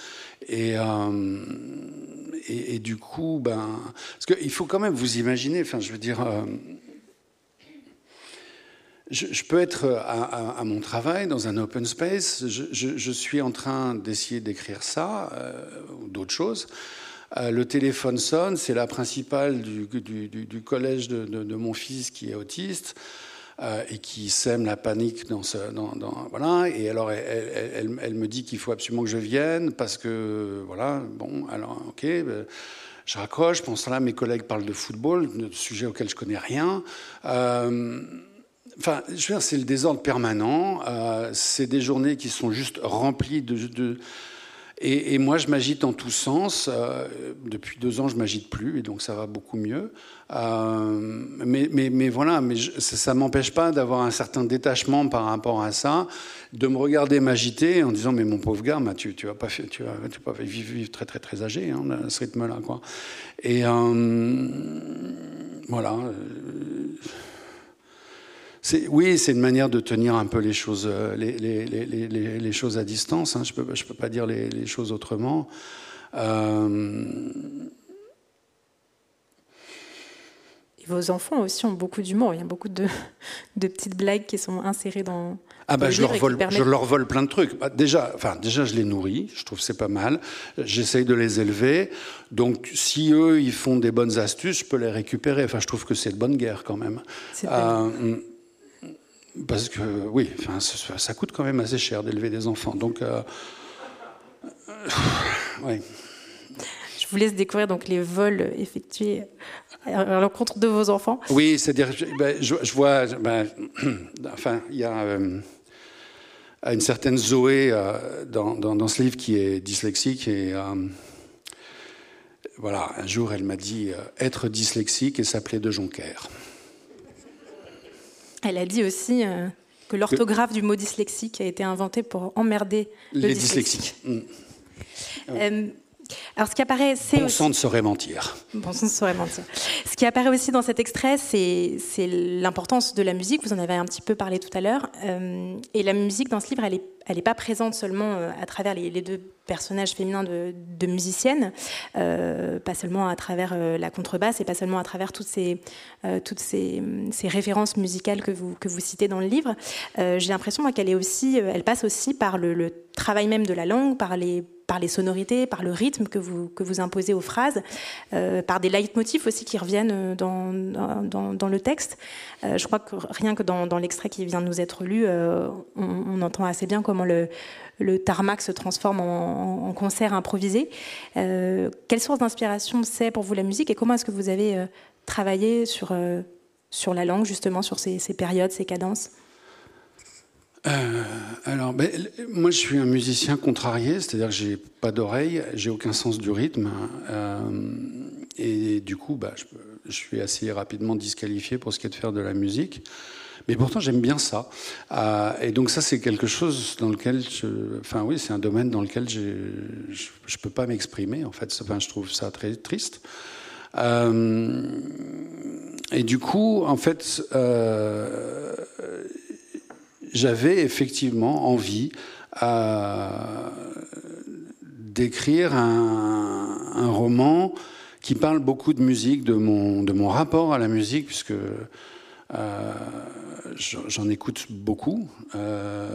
Et, euh, du coup, ben, parce qu'il faut quand même vous imaginer, enfin, je veux dire, euh, je, peux être à, mon travail dans un open space, je, je suis en train d'essayer d'écrire ça ou d'autres choses. Euh, le téléphone sonne, c'est la principale du, collège de, mon fils qui est autiste. Euh, et qui sème la panique dans ce. Voilà. Et alors, elle, me dit qu'il faut absolument que je vienne parce que. Voilà, bon, alors, ok. Ben, je raccroche. Pendant ce là mes collègues parlent de football, de sujet auquel je connais rien. Euh, enfin, je veux dire, c'est le désordre permanent. c'est des journées qui sont juste remplies de et, moi, je m'agite en tous sens. Euh, depuis deux ans, je m'agite plus, et donc ça va beaucoup mieux. Euh, mais, voilà, mais ça, ne m'empêche pas d'avoir un certain détachement par rapport à ça, de me regarder m'agiter en disant mais mon pauvre gars, tu, tu tu vas pas vivre, très très très âgé hein, à ce rythme-là, quoi. Et euh, voilà oui, c'est une manière de tenir un peu les choses, euh, les, choses à distance. Hein. Je ne peux, je peux pas dire les, choses autrement. Euh, vos enfants aussi ont beaucoup d'humour. Il y a beaucoup de, petites blagues qui sont insérées dans. Ah bah je leur, vole, je leur vole plein de trucs. Bah, déjà, enfin, déjà, je les nourris, je trouve que c'est pas mal. J'essaye de les élever. Donc, si eux, ils font des bonnes astuces, je peux les récupérer. Enfin, je trouve que c'est de bonne guerre quand même. Euh, parce que oui, enfin, ça, coûte quand même assez cher d'élever des enfants. Donc, euh, oui. Je vous laisse découvrir donc les vols effectués à l'encontre de vos enfants. Oui, c'est-à-dire, ben, je, vois, ben, enfin, il y a euh, une certaine Zoé euh, dans, dans, ce livre qui est dyslexique et voilà, un jour elle m'a dit être dyslexique et s'appeler de Jonker. Elle a dit aussi euh, que l'orthographe du mot dyslexique a été inventée pour emmerder le les dyslexiques. Mm. Euh, alors, ce qui apparaît, c'est bon sang ne saurait mentir. Bon sang ne saurait mentir. Ce qui apparaît aussi dans cet extrait, c'est l'importance de la musique. Vous en avez un petit peu parlé tout à l'heure. Euh, et la musique dans ce livre, elle n'est elle est pas présente seulement à travers les, deux personnages féminins de, musiciennes, euh, pas seulement à travers euh, la contrebasse et pas seulement à travers toutes ces, euh, références musicales que vous, citez dans le livre. J'ai l'impression qu'elle passe aussi par le, travail même de la langue, par les sonorités, par le rythme que vous, imposez aux phrases, par des leitmotifs aussi qui reviennent dans, le texte. je crois que rien que dans, l'extrait qui vient de nous être lu, on, entend assez bien comment le, tarmac se transforme en, concert improvisé. Euh, quelle source d'inspiration c'est pour vous la musique et comment est-ce que vous avez euh, travaillé sur, euh, sur la langue, justement, sur ces, périodes, ces cadences? Alors, ben, moi, je suis un musicien contrarié, c'est-à-dire que j'ai pas d'oreille, j'ai aucun sens du rythme, et du coup, je, je, suis assez rapidement disqualifié pour ce qui est de faire de la musique. Mais pourtant, j'aime bien ça. Euh, et donc ça, c'est quelque chose dans lequel, je, enfin oui, c'est un domaine dans lequel je ne peux pas m'exprimer. En fait, enfin, je trouve ça très triste. Euh, et du coup, en fait, euh, j'avais effectivement envie d'écrire un, un, roman qui parle beaucoup de musique, de mon, de mon rapport à la musique, puisque j'en écoute beaucoup. Euh,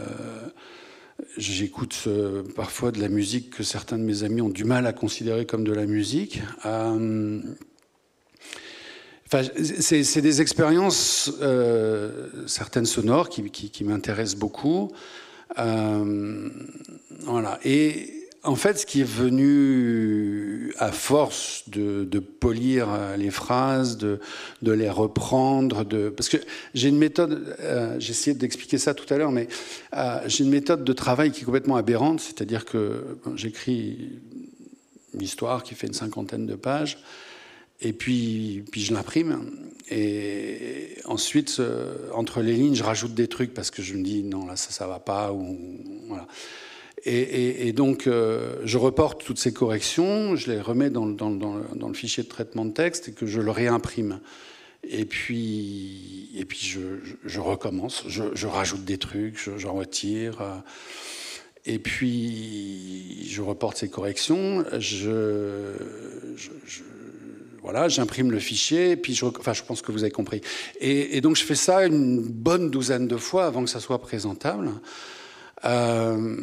j'écoute euh, parfois de la musique que certains de mes amis ont du mal à considérer comme de la musique. C'est des expériences, certaines sonores, qui, qui, qui m'intéressent beaucoup. voilà. Et en fait, ce qui est venu à force de, polir euh, les phrases, de, les reprendre, parce que j'ai une méthode, euh, j'ai essayé d'expliquer ça tout à l'heure, mais euh, j'ai une méthode de travail qui est complètement aberrante, c'est-à-dire que j'écris une histoire qui fait une cinquantaine de pages, et puis, puis je l'imprime, et ensuite, entre les lignes, je rajoute des trucs parce que je me dis non, là, ça, ça va pas, ou voilà. Et, donc, euh, je reporte toutes ces corrections, je les remets dans, le fichier de traitement de texte et que je le réimprime. et puis, et puis je, recommence, je, rajoute des trucs, j'en retire. Et puis, je reporte ces corrections, je, voilà, j'imprime le fichier, et puis je, enfin, je pense que vous avez compris. Et, donc, je fais ça une bonne douzaine de fois avant que ça soit présentable. Euh,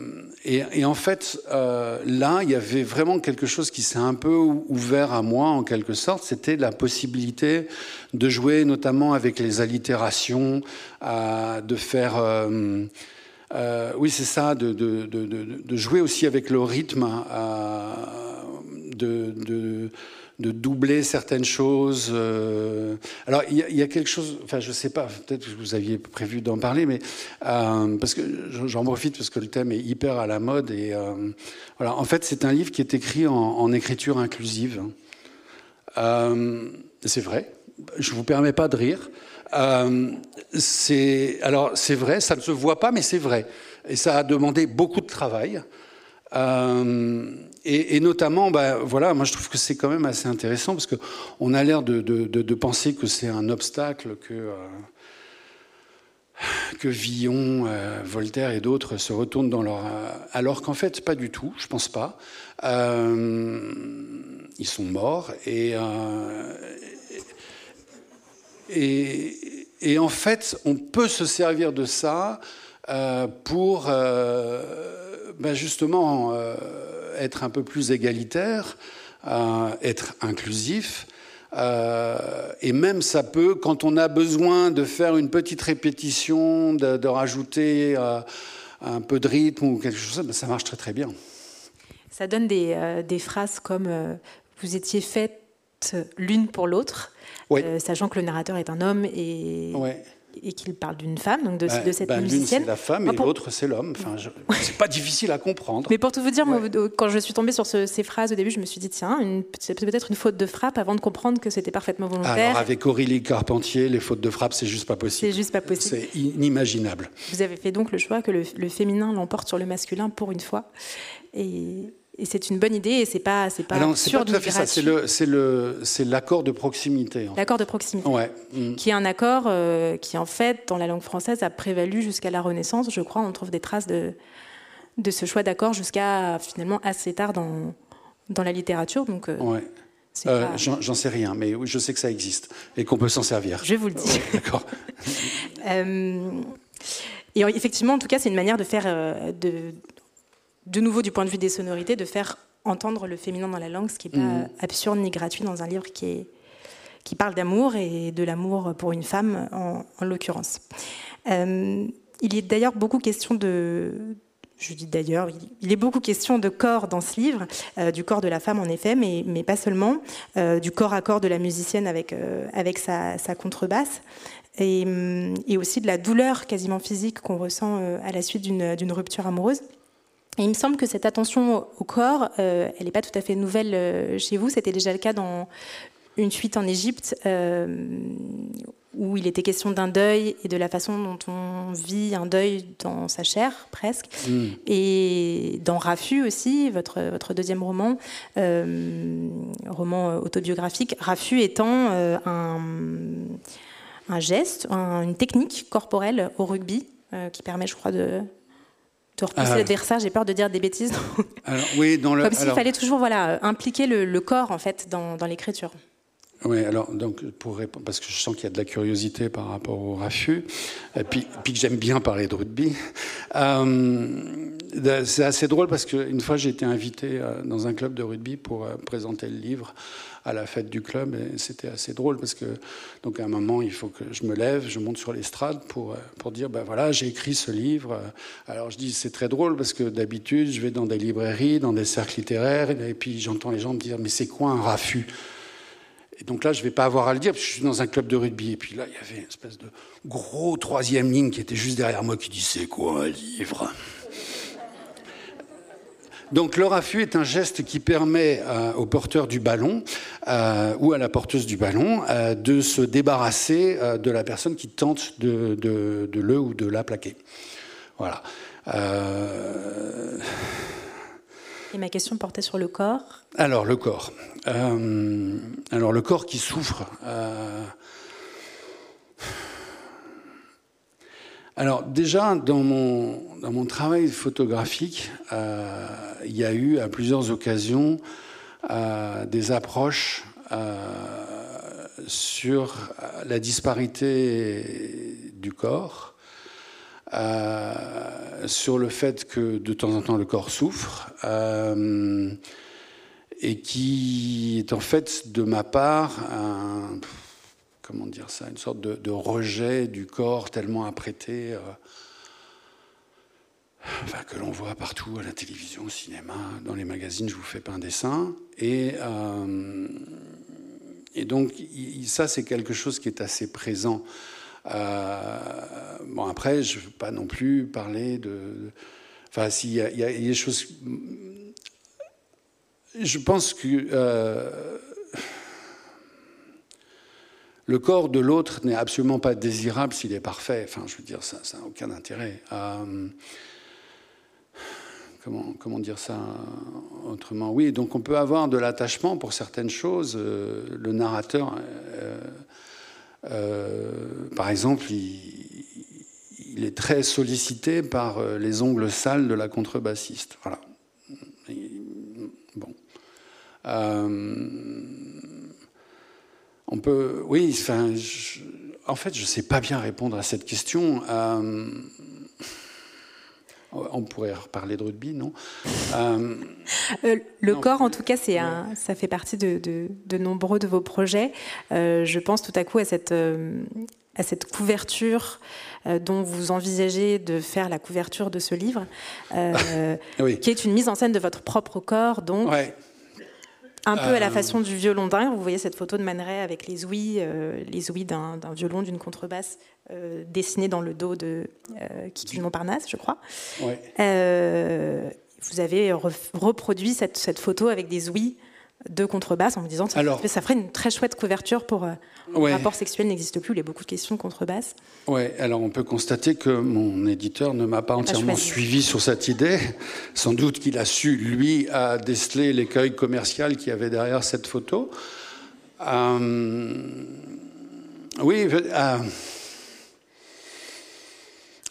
et, en fait, euh, là, il y avait vraiment quelque chose qui s'est un peu ouvert à moi, en quelque sorte. C'était la possibilité de jouer notamment avec les allitérations, de faire... Euh, euh, oui, c'est ça, de, de, de, de, jouer aussi avec le rythme, euh, de, doubler certaines choses. Euh. Alors, il y, a quelque chose, enfin, je ne sais pas, peut-être que vous aviez prévu d'en parler, mais parce que j'en profite parce que le thème est hyper à la mode. Et voilà, en fait, c'est un livre qui est écrit en, en écriture inclusive. c'est vrai. Je ne vous permets pas de rire. Euh, alors c'est vrai, ça ne se voit pas, mais c'est vrai, et ça a demandé beaucoup de travail. Euh, et, notamment, bah, voilà, moi je trouve que c'est quand même assez intéressant parce que on a l'air de, penser que c'est un obstacle que euh, que Villon, Voltaire et d'autres se retournent dans leur alors qu'en fait pas du tout, je pense pas. ils sont morts et et, en fait, on peut se servir de ça euh, pour euh, ben justement euh, être un peu plus égalitaire, être inclusif. et même ça peut, quand on a besoin de faire une petite répétition, de, rajouter un peu de rythme ou quelque chose, ben ça marche très très bien. Ça donne des, des phrases comme vous étiez faites l'une pour l'autre. Euh, sachant que le narrateur est un homme et, et qu'il parle d'une femme, donc de, bah, cette bah, musicienne. L'une c'est la femme et l'autre c'est l'homme. Enfin, c'est pas difficile à comprendre. Mais pour tout vous dire, quand je suis tombée sur ces phrases au début, je me suis dit tiens, c'est peut-être une faute de frappe avant de comprendre que c'était parfaitement volontaire. Alors avec Aurélie Carpentier, les fautes de frappe, c'est juste pas possible. C'est juste pas possible. C'est inimaginable. Vous avez fait donc le choix que le, le féminin l'emporte sur le masculin pour une fois. Et et c'est une bonne idée et c'est pas c'est pas ah sûr tout à fait ça. C'est le c'est le c'est l'accord de proximité. L'accord de proximité. Ouais. Mm. Qui est un accord euh, qui en fait dans la langue française a prévalu jusqu'à la Renaissance. Je crois on trouve des traces de de ce choix d'accord jusqu'à finalement assez tard dans dans la littérature. Donc. Euh, ouais. Euh, J'en sais rien, mais je sais que ça existe et qu'on peut s'en servir. Je vous le dis. D'accord. et effectivement, en tout cas, c'est une manière de faire, de, de nouveau du point de vue des sonorités, de faire entendre le féminin dans la langue, ce qui n'est pas mhm. absurde ni gratuit dans un livre qui, est, qui parle d'amour et de l'amour pour une femme en, l'occurrence. Euh, il est d'ailleurs beaucoup question de, je dis d'ailleurs, il est beaucoup question de corps dans ce livre, euh, du corps de la femme en effet, mais, mais pas seulement, euh, du corps à corps de la musicienne avec, avec sa, contrebasse, et, et, aussi de la douleur quasiment physique qu'on ressent à la suite d'une rupture amoureuse. Et il me semble que cette attention au corps, euh, elle n'est pas tout à fait nouvelle euh, chez vous. C'était déjà le cas dans une fuite en Égypte, euh, où il était question d'un deuil et de la façon dont on vit un deuil dans sa chair, presque. Mm. Et dans Raffut aussi, votre, votre deuxième roman, roman autobiographique, Raffut étant un, un, geste, une technique corporelle au rugby qui permet, je crois, de de repousser euh, l'adversaire. J'ai peur de dire des bêtises. oui, dans le, Comme s'il fallait toujours voilà, impliquer le, corps en fait dans, dans l'écriture. Oui, alors donc pour répondre, parce que je sens qu'il y a de la curiosité par rapport au raffut, et puis, puis que j'aime bien parler de rugby. Euh, c'est assez drôle parce qu'une fois j'ai été invité euh, dans un club de rugby pour présenter le livre à la fête du club. Et c'était assez drôle parce que, donc à un moment, il faut que je me lève, je monte sur l'estrade pour, euh, pour dire ben voilà, j'ai écrit ce livre. Alors je dis c'est très drôle parce que d'habitude, je vais dans des librairies, dans des cercles littéraires, et puis j'entends les gens me dire mais c'est quoi un raffut? Donc là, je ne vais pas avoir à le dire, parce que je suis dans un club de rugby. Et puis là, il y avait une espèce de gros troisième ligne qui était juste derrière moi qui dit C'est quoi un livre? Donc le est un geste qui permet euh, au porteur du ballon euh, ou à la porteuse du ballon euh, de se débarrasser de la personne qui tente de, le ou de la plaquer. Voilà. Ma question portait sur le corps. Alors le corps. Euh, alors le corps qui souffre. Euh, alors déjà dans mon, dans mon travail photographique, euh, il y a eu à plusieurs occasions des approches sur la disparité du corps sur le fait que de temps en temps le corps souffre, et qui est en fait de ma part comment dire ça, une sorte de, rejet du corps tellement apprêté, euh, que l'on voit partout à la télévision, au cinéma, dans les magazines, je vous fais pas un dessin. Et, euh, et donc, ça, c'est quelque chose qui est assez présent. Euh, bon, après, je ne veux pas non plus parler de. Enfin, s'il y, a des choses. Je pense que le corps de l'autre n'est absolument pas désirable s'il est parfait. Enfin, je veux dire, ça n'a aucun intérêt. Euh, comment, dire ça autrement? Oui, donc on peut avoir de l'attachement pour certaines choses. Euh, le narrateur, euh, par exemple, il, est très sollicité par les ongles sales de la contrebassiste. Voilà. bon. On peut, oui, enfin, en fait, je ne sais pas bien répondre à cette question. Euh, on pourrait reparler de rugby, non euh, euh, Le corps, en tout cas, c'est un, ça fait partie de, de, nombreux de vos projets. je pense tout à coup à cette, à cette couverture dont vous envisagez de faire la couverture de ce livre, qui est une mise en scène de votre propre corps, donc. Un peu à la euh, façon du violon dingue. Vous voyez cette photo de Man avec les ouïes, euh, les ouïes d'un violon, d'une contrebasse euh, dessinée dans le dos de Kiki Montparnasse, je crois. vous avez reproduit cette, cette, photo avec des ouïes de contrebasse en me disant Alors, ça ferait une très chouette couverture pour euh, le rapport sexuel n'existe plus, il y a beaucoup de questions de contrebasse. Oui, alors on peut constater que mon éditeur ne m'a pas entièrement suivi sur cette idée. Sans doute qu'il a su, lui, à déceler l'écueil commercial qu'il y avait derrière cette photo. Euh, oui, euh,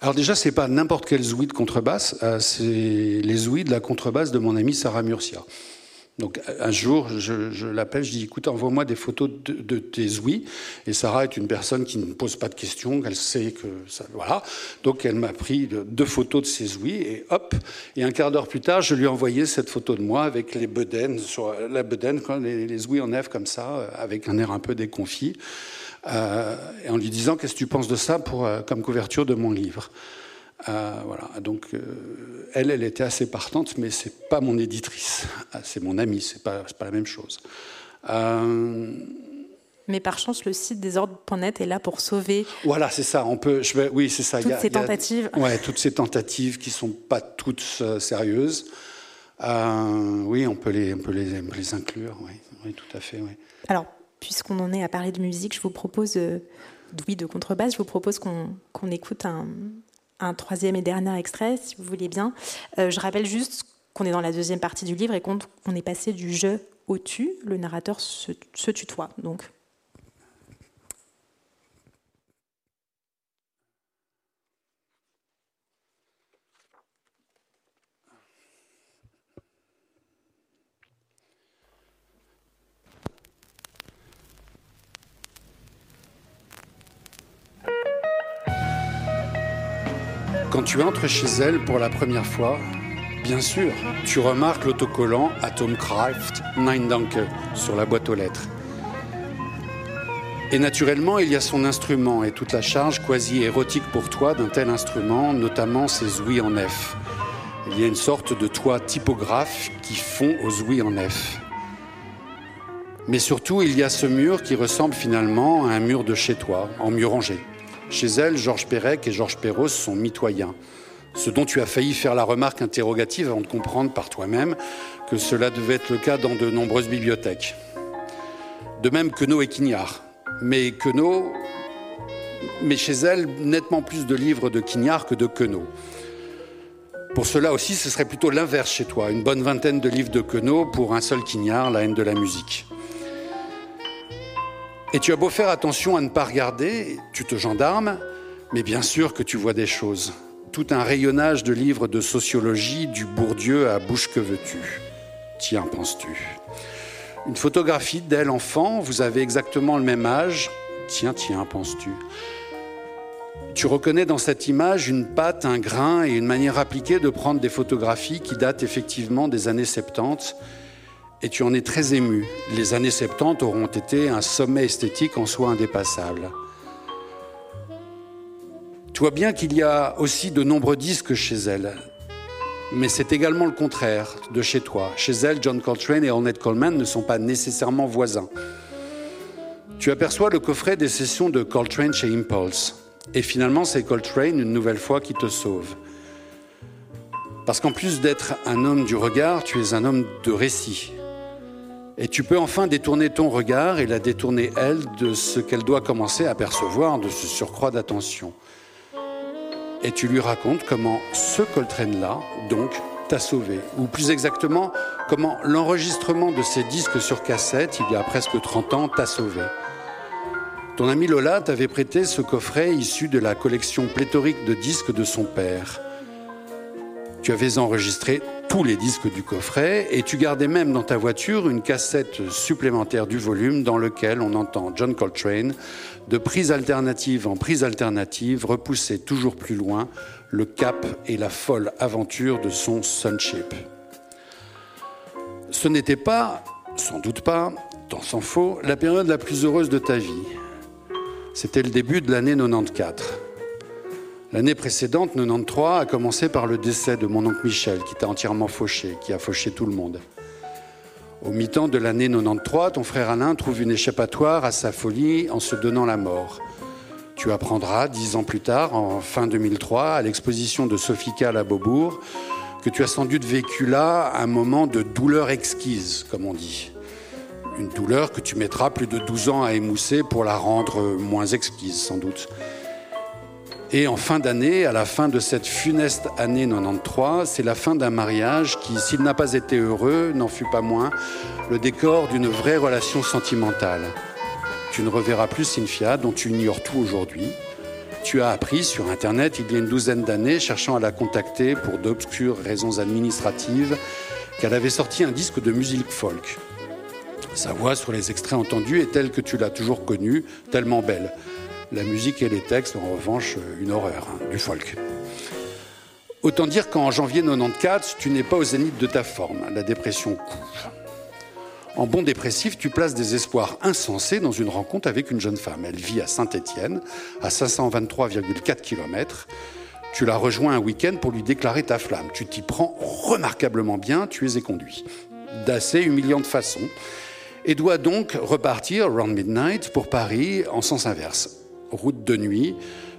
alors déjà, c'est pas n'importe quel zouï de contrebasse, c'est les zouïs de la contrebasse de mon ami Sarah Murcia. Donc un jour, je, l'appelle, je dis écoute, envoie-moi des photos de, tes ouïes. Et Sarah est une personne qui ne pose pas de questions, elle sait que ça. Voilà. Donc elle m'a pris deux photos de ses ouïes et hop. Et un quart d'heure plus tard, je lui ai envoyé cette photo de moi avec les bedaines, sur la bedaine, les, les ouïes en nef comme ça, avec un air un peu déconfit. Euh, et en lui disant qu'est-ce que tu penses de ça pour, euh, comme couverture de mon livre? Euh, voilà. Donc, euh, elle, elle était assez partante, mais c'est pas mon éditrice. Ah, c'est mon amie, c'est pas, pas la même chose. Euh, mais par chance, le site desordres.net est là pour sauver. Voilà, c'est ça. On peut. Je vais, oui, c'est ça. Toutes ces tentatives. ouais, toutes ces tentatives qui sont pas toutes sérieuses. oui, on peut les, on peut les, les inclure. Oui, oui, tout à fait. Oui. Alors, puisqu'on en est à parler de musique, je vous propose, oui, de contrebasse, je vous propose qu'on écoute un, un troisième et dernier extrait, si vous voulez bien. Euh, je rappelle juste qu'on est dans la deuxième partie du livre et qu'on est passé du je au tu. Le narrateur se, se tutoie. Donc Quand tu entres chez elle pour la première fois, bien sûr, tu remarques l'autocollant Atomkraft Nine Danke sur la boîte aux lettres. Et naturellement, il y a son instrument et toute la charge quasi érotique pour toi d'un tel instrument, notamment ses ouïes en F. Il y a une sorte de toit typographe qui fond aux ouïes en F. Mais surtout, il y a ce mur qui ressemble finalement à un mur de chez toi, en mur rangé. Chez elle, Georges Perec et Georges Perros sont mitoyens. Ce dont tu as failli faire la remarque interrogative avant de comprendre par toi-même que cela devait être le cas dans de nombreuses bibliothèques. De même Queneau et Quignard. Mais Queneau, mais chez elle, nettement plus de livres de Quignard que de Queneau. Pour cela aussi, ce serait plutôt l'inverse chez toi, une bonne vingtaine de livres de Queneau pour un seul Quignard, la haine de la musique. Et tu as beau faire attention à ne pas regarder, tu te gendarmes, Mais bien sûr que tu vois des choses. Tout un rayonnage de livres de sociologie, du Bourdieu à bouche que veux-tu? Tiens, penses-tu? Une photographie d'elle enfant, vous avez exactement le même âge. Tiens, tiens, penses-tu? Tu reconnais dans cette image une patte, un grain et une manière appliquée de prendre des photographies qui datent effectivement des années 70 et tu en es très ému. Les années 70 auront été un sommet esthétique en soi indépassable. Tu vois bien qu'il y a aussi de nombreux disques chez elle, mais c'est également le contraire de chez toi. Chez elle, John Coltrane et Ornette Coleman ne sont pas nécessairement voisins. Tu aperçois le coffret des sessions de Coltrane chez Impulse. Et finalement, c'est Coltrane, une nouvelle fois, qui te sauve. Parce qu'en plus d'être un homme du regard, tu es un homme de récit. Et tu peux enfin détourner ton regard et la détourner, elle, de ce qu'elle doit commencer à percevoir, de ce surcroît d'attention. Et tu lui racontes comment ce Coltrane-là, donc, t'a sauvé. Ou plus exactement, comment l'enregistrement de ces disques sur cassette, il y a presque 30 ans, t'a sauvé. Ton ami Lola t'avait prêté ce coffret issu de la collection pléthorique de disques de son père. Tu avais enregistré tous les disques du coffret et tu gardais même dans ta voiture une cassette supplémentaire du volume dans lequel on entend John Coltrane de prise alternative en prise alternative repousser toujours plus loin le cap et la folle aventure de son Sunship. Ce n'était pas, sans doute pas, tant s'en faut, la période la plus heureuse de ta vie. C'était le début de l'année 94. L'année précédente, 93, a commencé par le décès de mon oncle Michel, qui t'a entièrement fauché, qui a fauché tout le monde. Au mi-temps de l'année 93, ton frère Alain trouve une échappatoire à sa folie en se donnant la mort. Tu apprendras, dix ans plus tard, en fin 2003, à l'exposition de Sophie à Beaubourg, que tu as sans doute vécu là un moment de douleur exquise, comme on dit. Une douleur que tu mettras plus de 12 ans à émousser pour la rendre moins exquise, sans doute. Et en fin d'année, à la fin de cette funeste année 93, c'est la fin d'un mariage qui, s'il n'a pas été heureux, n'en fut pas moins le décor d'une vraie relation sentimentale. Tu ne reverras plus Cynthia, dont tu ignores tout aujourd'hui. Tu as appris sur Internet il y a une douzaine d'années, cherchant à la contacter pour d'obscures raisons administratives, qu'elle avait sorti un disque de musique folk. Sa voix sur les extraits entendus est telle que tu l'as toujours connue, tellement belle. La musique et les textes, en revanche, une horreur, hein, du folk. Autant dire qu'en janvier 94, tu n'es pas au zénith de ta forme. La dépression couche. En bon dépressif, tu places des espoirs insensés dans une rencontre avec une jeune femme. Elle vit à Saint-Étienne, à 523,4 km. Tu la rejoins un week-end pour lui déclarer ta flamme. Tu t'y prends remarquablement bien, tu es éconduit. D'assez humiliante façon et doit donc repartir around midnight pour Paris en sens inverse. Route de nuit,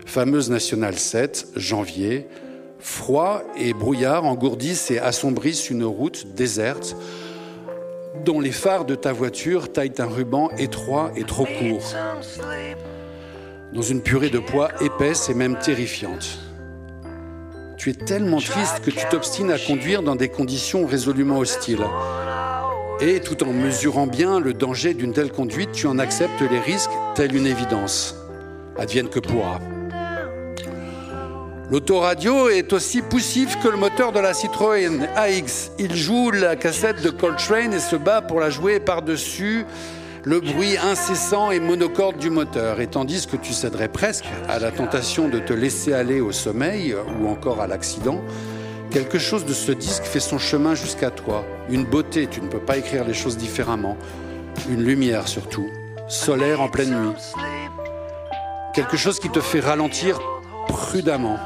fameuse nationale 7, janvier, froid et brouillard engourdissent et assombrissent une route déserte dont les phares de ta voiture taillent un ruban étroit et trop court, dans une purée de poids épaisse et même terrifiante. Tu es tellement triste que tu t'obstines à conduire dans des conditions résolument hostiles. Et tout en mesurant bien le danger d'une telle conduite, tu en acceptes les risques, telle une évidence. Advienne que pourra. L'autoradio est aussi poussif que le moteur de la Citroën AX. Il joue la cassette de Coltrane et se bat pour la jouer par-dessus le bruit incessant et monocorde du moteur. Et tandis que tu céderais presque à la tentation de te laisser aller au sommeil ou encore à l'accident, Quelque chose de ce disque fait son chemin jusqu'à toi. Une beauté, tu ne peux pas écrire les choses différemment. Une lumière surtout, solaire en pleine nuit. Quelque chose qui te fait ralentir prudemment.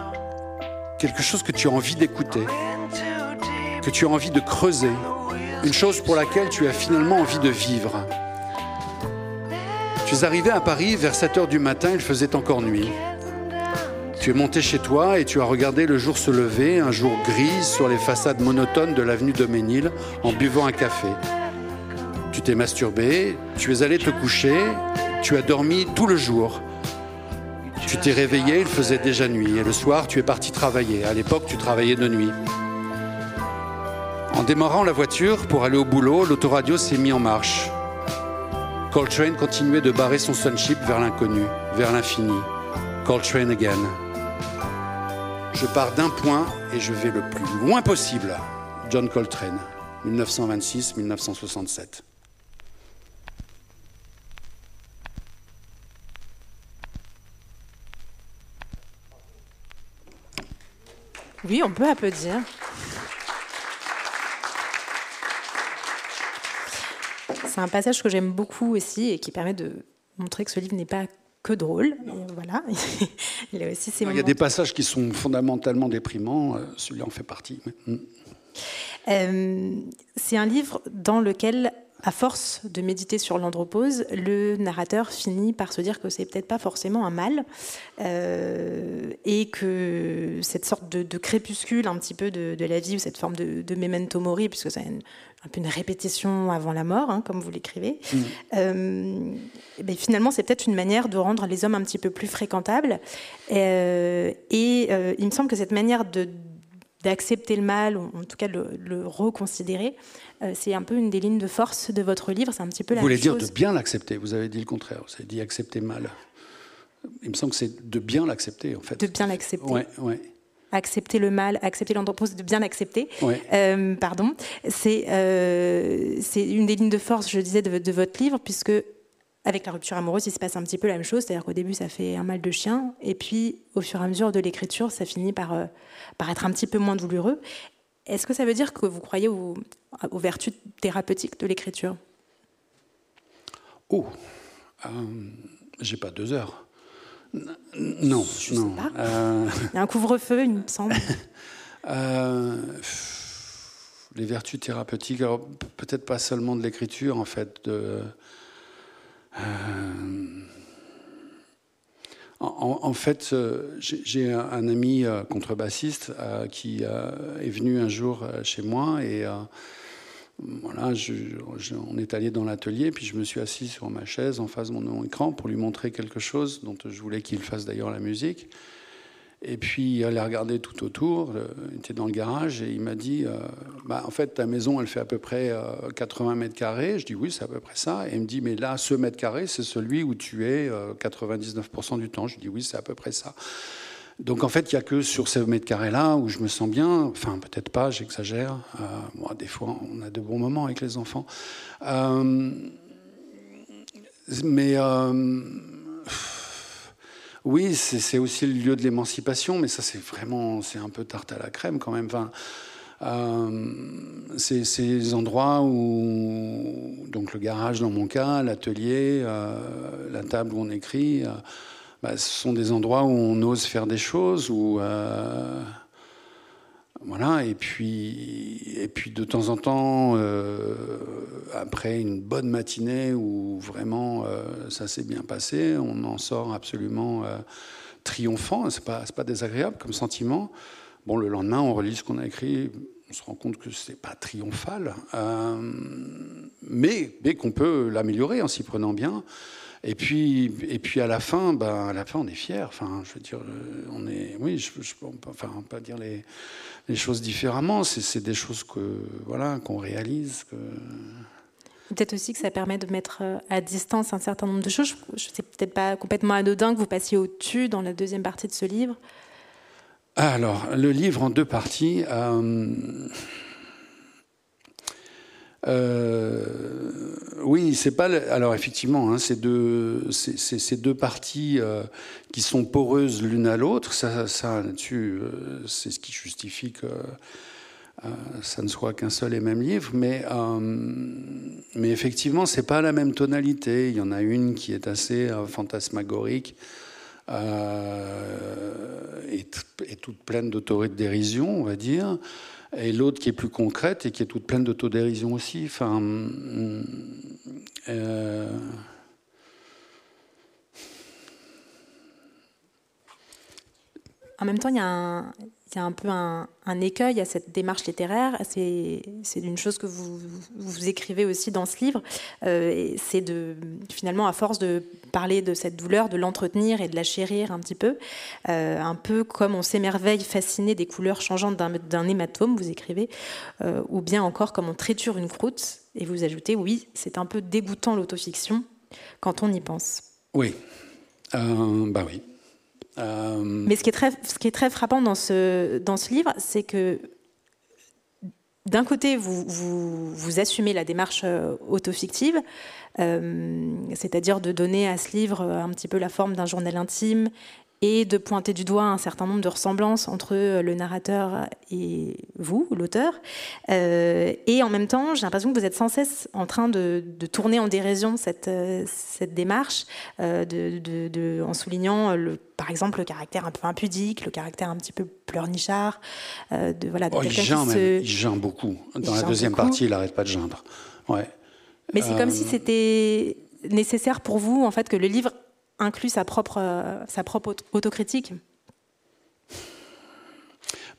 Quelque chose que tu as envie d'écouter, que tu as envie de creuser. Une chose pour laquelle tu as finalement envie de vivre. Tu es arrivé à Paris vers 7 heures du matin, il faisait encore nuit. Tu es monté chez toi et tu as regardé le jour se lever, un jour gris, sur les façades monotones de l'avenue de Ménil, en buvant un café. Tu t'es masturbé, tu es allé te coucher, tu as dormi tout le jour. Tu t'es réveillé, il faisait déjà nuit, et le soir, tu es parti travailler. À l'époque, tu travaillais de nuit. En démarrant la voiture pour aller au boulot, l'autoradio s'est mis en marche. Coltrane continuait de barrer son sunship vers l'inconnu, vers l'infini Coltrane Again. Je pars d'un point et je vais le plus loin possible. John Coltrane, 1926-1967. Oui, on peut applaudir. C'est un passage que j'aime beaucoup aussi et qui permet de montrer que ce livre n'est pas que drôle. voilà. Il, aussi Il y a des passages qui sont fondamentalement déprimants. Euh, celui-là en fait partie. Euh, c'est un livre dans lequel à force de méditer sur l'andropause, le narrateur finit par se dire que c'est peut-être pas forcément un mal euh, et que cette sorte de, crépuscule un petit peu de, la vie ou cette forme de, memento mori, puisque c'est un peu une répétition avant la mort, hein, comme vous l'écrivez, mm. euh, ben finalement c'est peut-être une manière de rendre les hommes un petit peu plus fréquentables. Euh, et il me semble que cette manière de d'accepter le mal, ou en tout cas de le, reconsidérer, euh, c'est un peu une des lignes de force de votre livre. C'est un petit peu la Vous voulez dire de bien l'accepter. Vous avez dit le contraire. Vous avez dit accepter mal. Il me semble que c'est de bien l'accepter, en fait. De bien l'accepter. Ouais, ouais. Accepter le mal, accepter l'anthropose, de bien l'accepter. Euh, pardon. C'est euh, une des lignes de force, je disais, de, de votre livre, puisque avec la rupture amoureuse, il se passe un petit peu la même chose, c'est-à-dire qu'au début, ça fait un mal de chien, et puis au fur et à mesure de l'écriture, ça finit par, euh, par être un petit peu moins douloureux. Est-ce que ça veut dire que vous croyez aux, vertus thérapeutiques de l'écriture? Oh, euh, j'ai pas deux heures. non, Je non. Sais pas. Euh, il y a un couvre-feu, il me semble. les vertus thérapeutiques, peut-être pas seulement de l'écriture, en fait, de euh, en, fait, euh, j'ai un ami euh, contrebassiste qui est venu un jour chez moi et voilà, on est allé dans l'atelier, puis je me suis assis sur ma chaise en face de mon écran pour lui montrer quelque chose dont je voulais qu'il fasse d'ailleurs la musique. Et puis, il allait regarder tout autour, euh, il était dans le garage, et il m'a dit euh, bah, En fait, ta maison, elle fait à peu près 80 euh, mètres carrés. Je dis Oui, c'est à peu près ça. Et il me dit Mais là, ce mètre carré, c'est celui où tu es 99% du temps. Je dis Oui, c'est à peu près ça. Donc, en fait, il n'y a que sur ce mètre carré-là où je me sens bien. Enfin, peut-être pas, j'exagère. des fois, on a de bons moments avec les enfants. mais oui, c'est aussi le lieu de l'émancipation, mais ça c'est vraiment, c'est un peu tarte à la crème quand même. Enfin, euh, c'est ces endroits où, donc le garage dans mon cas, l'atelier, euh, la table où on écrit, euh, bah, ce sont des endroits où on ose faire des choses, où voilà, et puis, et puis de temps en temps, euh, après une bonne matinée où vraiment euh, ça s'est bien passé, on en sort absolument euh, triomphant. C'est pas, pas désagréable comme sentiment. Bon, le lendemain, on relit ce qu'on a écrit, on se rend compte que c'est pas triomphal, mais, mais qu'on peut l'améliorer en s'y prenant bien. Et puis, et puis à la fin, ben, à la fin, on est fier. Enfin, je veux dire, on est, oui, je, je, enfin, on peut pas dire les, les choses différemment. C'est des choses que voilà qu'on réalise. Que... Peut-être aussi que ça permet de mettre euh, à distance un certain nombre de choses. Je sais peut-être pas complètement anodin que vous passiez au-dessus dans la deuxième partie de ce livre. Alors, le livre en deux parties. Euh, euh, oui, c'est pas. Alors effectivement, hein, c'est deux, ces deux parties euh, qui sont poreuses l'une à l'autre. Ça, ça euh, c'est ce qui justifie que ça ne soit qu'un seul et même livre. Mais, mais effectivement, c'est pas la même tonalité. Il y en a une qui est assez fantasmagorique. et, toute pleine d'autodérision, on va dire et l'autre qui est plus concrète et qui est toute pleine d'autodérision aussi. Enfin, euh, En même temps, il y a un, il y a un peu un, écueil à cette démarche littéraire. C'est une chose que vous, vous, écrivez aussi dans ce livre. Euh, c'est de finalement, à force de parler de cette douleur, de l'entretenir et de la chérir un petit peu, euh, un peu comme on s'émerveille fasciné des couleurs changeantes d'un hématome, vous écrivez, euh, ou bien encore comme on triture une croûte. Et vous ajoutez, oui, c'est un peu dégoûtant l'autofiction quand on y pense. Oui, bah oui. Mais ce qui est très, frappant dans ce, livre, c'est que d'un côté, vous, assumez la démarche autofictive, euh, c'est-à-dire de donner à ce livre un petit peu la forme d'un journal intime et de pointer du doigt un certain nombre de ressemblances entre le narrateur et vous, l'auteur. Euh, et en même temps, j'ai l'impression que vous êtes sans cesse en train de, tourner en dérision cette, cette démarche, euh, de, en soulignant, le, par exemple, le caractère un peu impudique, le caractère un petit peu pleurnichard. Euh, de, voilà, de oh, il, geint se... il beaucoup. Dans la deuxième partie, il n'arrête pas de geindre. Ouais. Mais c'est comme si c'était nécessaire pour vous, en fait, que le livre inclut sa propre, sa propre autocritique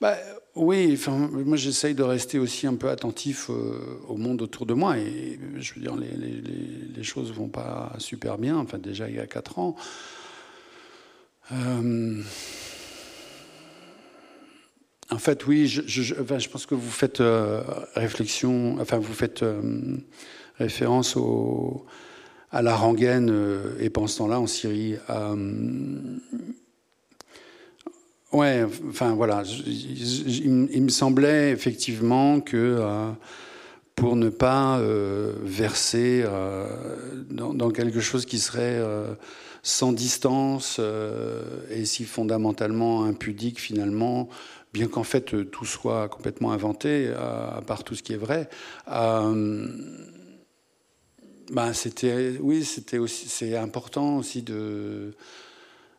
bah, Oui, moi j'essaye de rester aussi un peu attentif euh, au monde autour de moi. Et je veux dire, les, choses vont pas super bien. Enfin, déjà il y a 4 ans. Euh, en fait, oui, je, pense que vous faites euh, réflexion, enfin, vous faites référence au, à la rengaine, euh, et pendant ce temps-là, en Syrie. Euh, ouais, enfin voilà, il, me semblait effectivement que euh, pour ne pas verser dans, quelque chose qui serait sans distance et si fondamentalement impudique finalement, bien qu'en fait tout soit complètement inventé, à part tout ce qui est vrai. Ben, c'était, oui, c'était aussi, c'est important aussi de,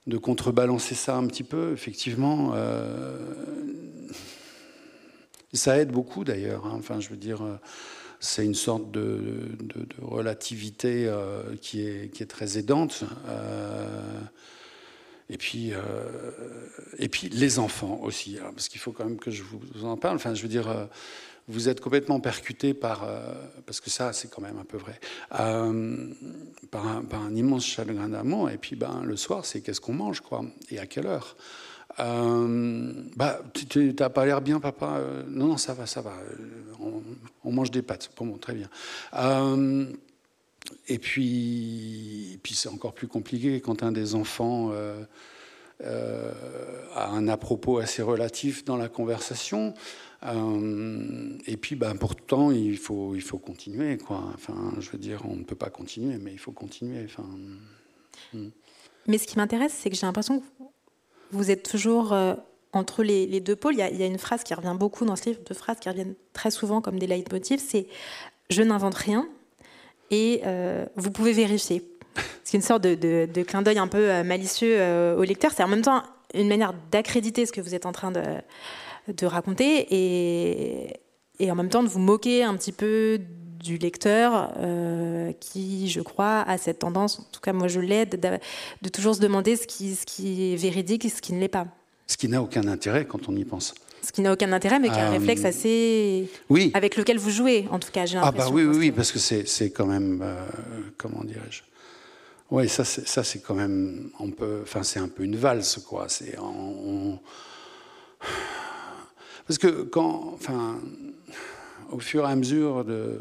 de contrebalancer ça un petit peu, effectivement. Euh, ça aide beaucoup d'ailleurs. Hein. Enfin, je veux dire, c'est une sorte de, de, relativité euh, qui, est, qui est très aidante. Euh, et puis, et puis les enfants aussi, hein, parce qu'il faut quand même que je vous en parle. Enfin, je veux dire vous êtes complètement percuté par, euh, parce que ça c'est quand même un peu vrai, euh, par, un, immense chagrin d'amour. Et puis ben, le soir, c'est qu'est-ce qu'on mange, quoi, et à quelle heure? Euh, bah, tu n'as pas l'air bien, papa Non, non, ça va, ça va. On, mange des pâtes. Bon, très bien. et puis, puis c'est encore plus compliqué quand un des enfants a un à propos assez relatif dans la conversation. Euh, et puis, ben, pourtant, il faut, il faut continuer. Quoi. Enfin, je veux dire, on ne peut pas continuer, mais il faut continuer. Enfin, hmm. Mais ce qui m'intéresse, c'est que j'ai l'impression que vous êtes toujours euh, entre les, deux pôles. Il y, a, il y, a, une phrase qui revient beaucoup dans ce livre, deux phrases qui reviennent très souvent comme des leitmotifs. C'est je n'invente rien et euh, vous pouvez vérifier. C'est une sorte de, de, clin d'œil un peu malicieux au lecteur. C'est en même temps une manière d'accréditer ce que vous êtes en train de, de raconter et, et, en même temps de vous moquer un petit peu du lecteur euh, qui, je crois, a cette tendance, en tout cas moi je l'aide, de, toujours se demander ce qui, ce qui est véridique et ce qui ne l'est pas. Ce qui n'a aucun intérêt quand on y pense. Ce qui n'a aucun intérêt, mais qui est un euh, réflexe assez. Oui. Avec lequel vous jouez, en tout cas, j'ai l'impression. Ah, bah oui, oui, oui, parce que c'est quand même. Euh, comment dirais-je? Oui, ça, c'est quand même. On peut, enfin, c'est un peu une valse, quoi. C'est. On, parce que quand, enfin, au fur et à mesure de,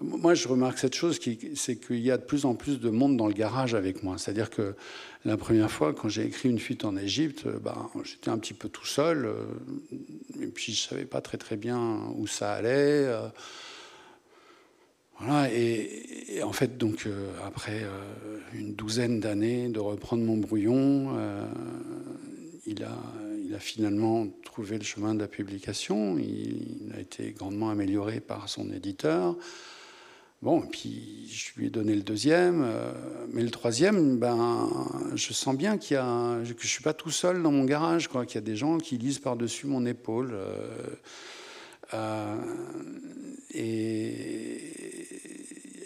moi, je remarque cette chose, c'est qu'il y a de plus en plus de monde dans le garage avec moi. C'est-à-dire que la première fois, quand j'ai écrit Une fuite en Égypte, ben, j'étais un petit peu tout seul, euh, et puis je savais pas très très bien où ça allait. Euh. voilà, et, en fait, donc, après une douzaine d'années de reprendre mon brouillon, il a il a finalement trouvé le chemin de la publication. Il, a été grandement amélioré par son éditeur. Bon, et puis je lui ai donné le deuxième, euh, mais le troisième, ben, je sens bien qu'il y a, que je suis pas tout seul dans mon garage, quoi, qu'il y a des gens qui lisent par-dessus mon épaule. Euh, euh, et,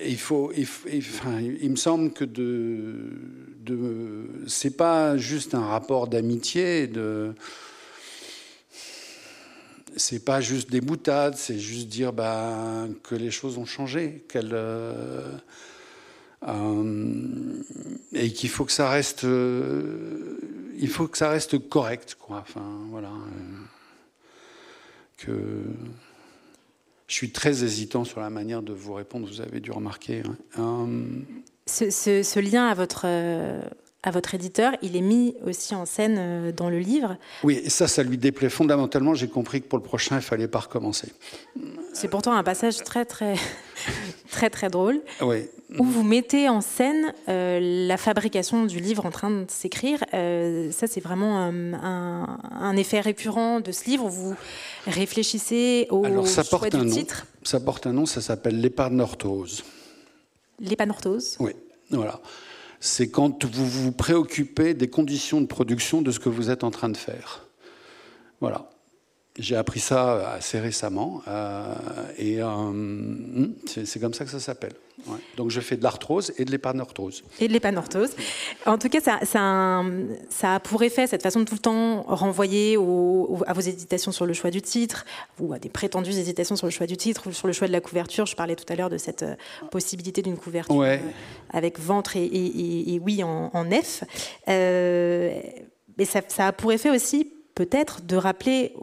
il faut, il me semble que de c'est pas juste un rapport d'amitié, de c'est pas juste des boutades, c'est juste dire bah, que les choses ont changé, qu'elles euh, euh, et qu'il faut que ça reste, euh, il faut que ça reste correct, quoi. Enfin, voilà. que je suis très hésitant sur la manière de vous répondre. Vous avez dû remarquer. Hein. Ce, lien à votre, à votre éditeur, il est mis aussi en scène euh, dans le livre. Oui, et ça, ça lui déplaît fondamentalement. J'ai compris que pour le prochain, il fallait pas recommencer. C'est pourtant un passage très, très, très, très drôle. Oui. Où vous mettez en scène euh, la fabrication du livre en train de s'écrire. Euh, ça, c'est vraiment un, effet récurrent de ce livre. Vous réfléchissez au Alors, ça choix porte du un nom. titre. Ça porte un nom, ça s'appelle l'épanorthose. L'épanorthose. Oui, voilà. C'est quand vous vous préoccupez des conditions de production de ce que vous êtes en train de faire. Voilà. J'ai appris ça assez récemment euh, et euh, c'est comme ça que ça s'appelle. Ouais. Donc je fais de l'arthrose et de l'épanorthose. Et de l'épanorthose. En tout cas, ça, ça, ça, a pour effet cette façon de tout le temps renvoyer au, à vos hésitations sur le choix du titre, ou à des prétendues hésitations sur le choix du titre, ou sur le choix de la couverture. Je parlais tout à l'heure de cette euh, possibilité d'une couverture Ouais. avec ventre et, et- et- et oui en, en F. Euh, mais ça, ça a pour effet aussi peut-être de rappeler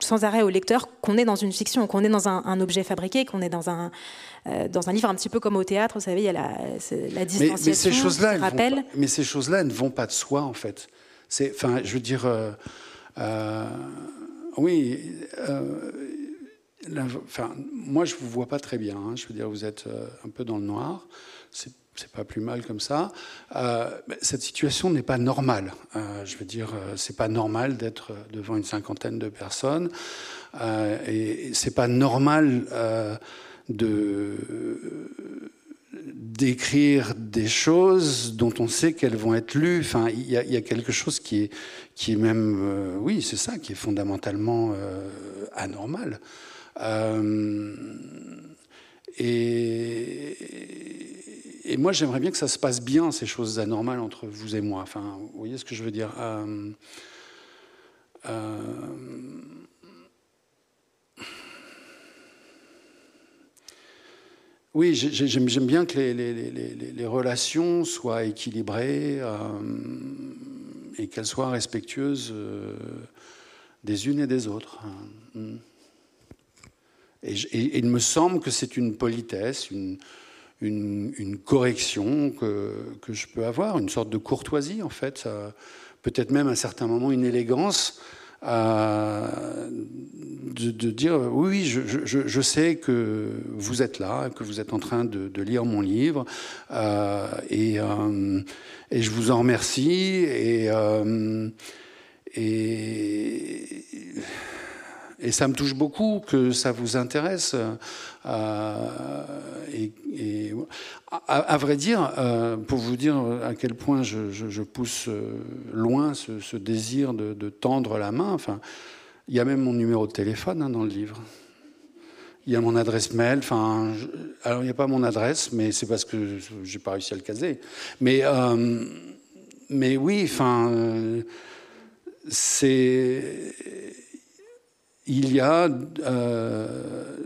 sans arrêt au lecteur qu'on est dans une fiction, qu'on est dans un, un objet fabriqué, qu'on est dans un, euh, dans un livre un petit peu comme au théâtre, vous savez, il y a la, la Mais, distanciation, mais ces choses-là, mais ces choses-là, ne vont pas de soi en fait. C'est, enfin, je veux dire, euh, euh, oui. enfin, moi, je vous vois pas très bien. hein. je veux dire, vous êtes un peu dans le noir. C'est c'est pas plus mal comme ça. Euh, cette situation n'est pas normale. Euh, je veux dire, euh, c'est pas normal d'être devant une cinquantaine de personnes, et c'est pas normal d'écrire des choses dont on sait qu'elles vont être lues. Enfin, il y, y a quelque chose qui est, qui est même, oui, c'est ça, qui est fondamentalement anormal. Et, et moi, j'aimerais bien que ça se passe bien, ces choses anormales entre vous et moi. Vous voyez ce que je veux dire Euh, euh, Oui, j'ai- j'ai- j'aime bien que les, relations soient équilibrées euh, et qu'elles soient respectueuses des unes et des autres. Et- et il me semble que c'est une politesse, une, une, correction que, je peux avoir, une sorte de courtoisie en fait, euh, peut-être même à un certain moment une élégance. euh, de, dire oui, oui, je, je- sais que vous êtes là, que vous êtes en train de, lire mon livre, euh, et, euh, et je vous en remercie. Euh, et, et ça me touche beaucoup que ça vous intéresse. euh, et, à, vrai dire, euh, pour vous dire à quel point je, pousse euh, loin ce, désir de, tendre la main, enfin, il y a même mon numéro de téléphone hein, dans le livre. Il y a mon adresse mail. Enfin, alors il n'y a pas mon adresse, mais c'est parce que j'ai pas réussi à le caser. Mais, euh, mais oui, enfin, c'est il y a euh,